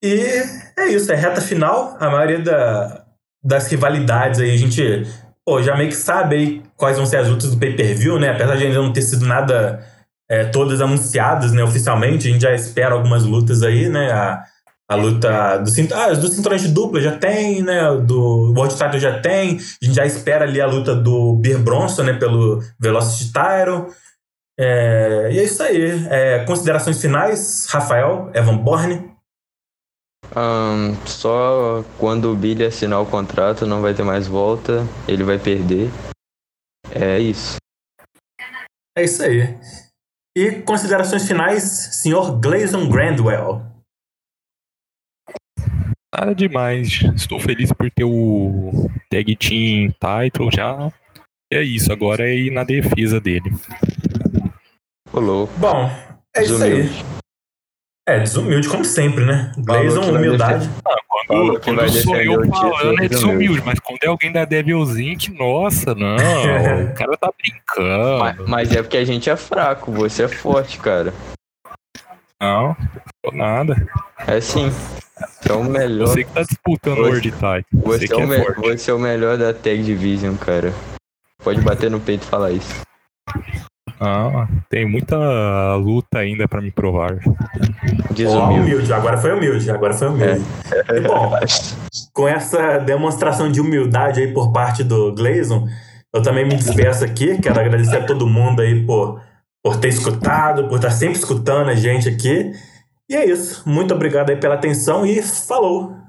E é isso, é reta final. A maioria da- das rivalidades aí a gente pô, já meio que sabe aí quais vão ser as lutas do pay-per-view, né? Apesar de ainda não ter sido nada é, todas anunciadas né, oficialmente, a gente já espera algumas lutas aí, né? A, a luta do, cint- ah, do cinturões de dupla já tem, né? Do World Title já tem. A gente já espera ali a luta do Beer Bronson, né? Pelo Velocity Title. É, e é isso aí. É, considerações finais, Rafael, Evan Borne. Ahn, só quando o Billy assinar o contrato não vai ter mais volta. Ele vai perder. É isso. É isso aí. E considerações finais, senhor Gleison Grandwell. Nada demais. Estou feliz por ter o Tag Team Title já. É isso, agora é ir na defesa dele. Ô louco. Bom, é isso aí. É, desumilde, como sempre, né? Que vai humildade. Falou Quando, que quando sou eu o falando é desumilde, mas quando é alguém da Devil's Inc., nossa, não, o cara tá brincando. Mas, mas é porque a gente é fraco, você é forte, cara. Não, não nada. É sim. Você é o melhor. Você que tá disputando o Você- World Title. Você, Você é que o é me- você é o melhor da Tag Division, cara. Pode bater no peito e falar isso. Ah, tem muita luta ainda pra me provar. Desumilde. humilde, agora foi humilde, agora foi humilde. E, bom, com essa demonstração de humildade aí por parte do Gleison, eu também me despeço aqui. Quero agradecer a todo mundo aí por, por ter escutado, por estar sempre escutando a gente aqui. E é isso. Muito obrigado aí pela atenção e falou!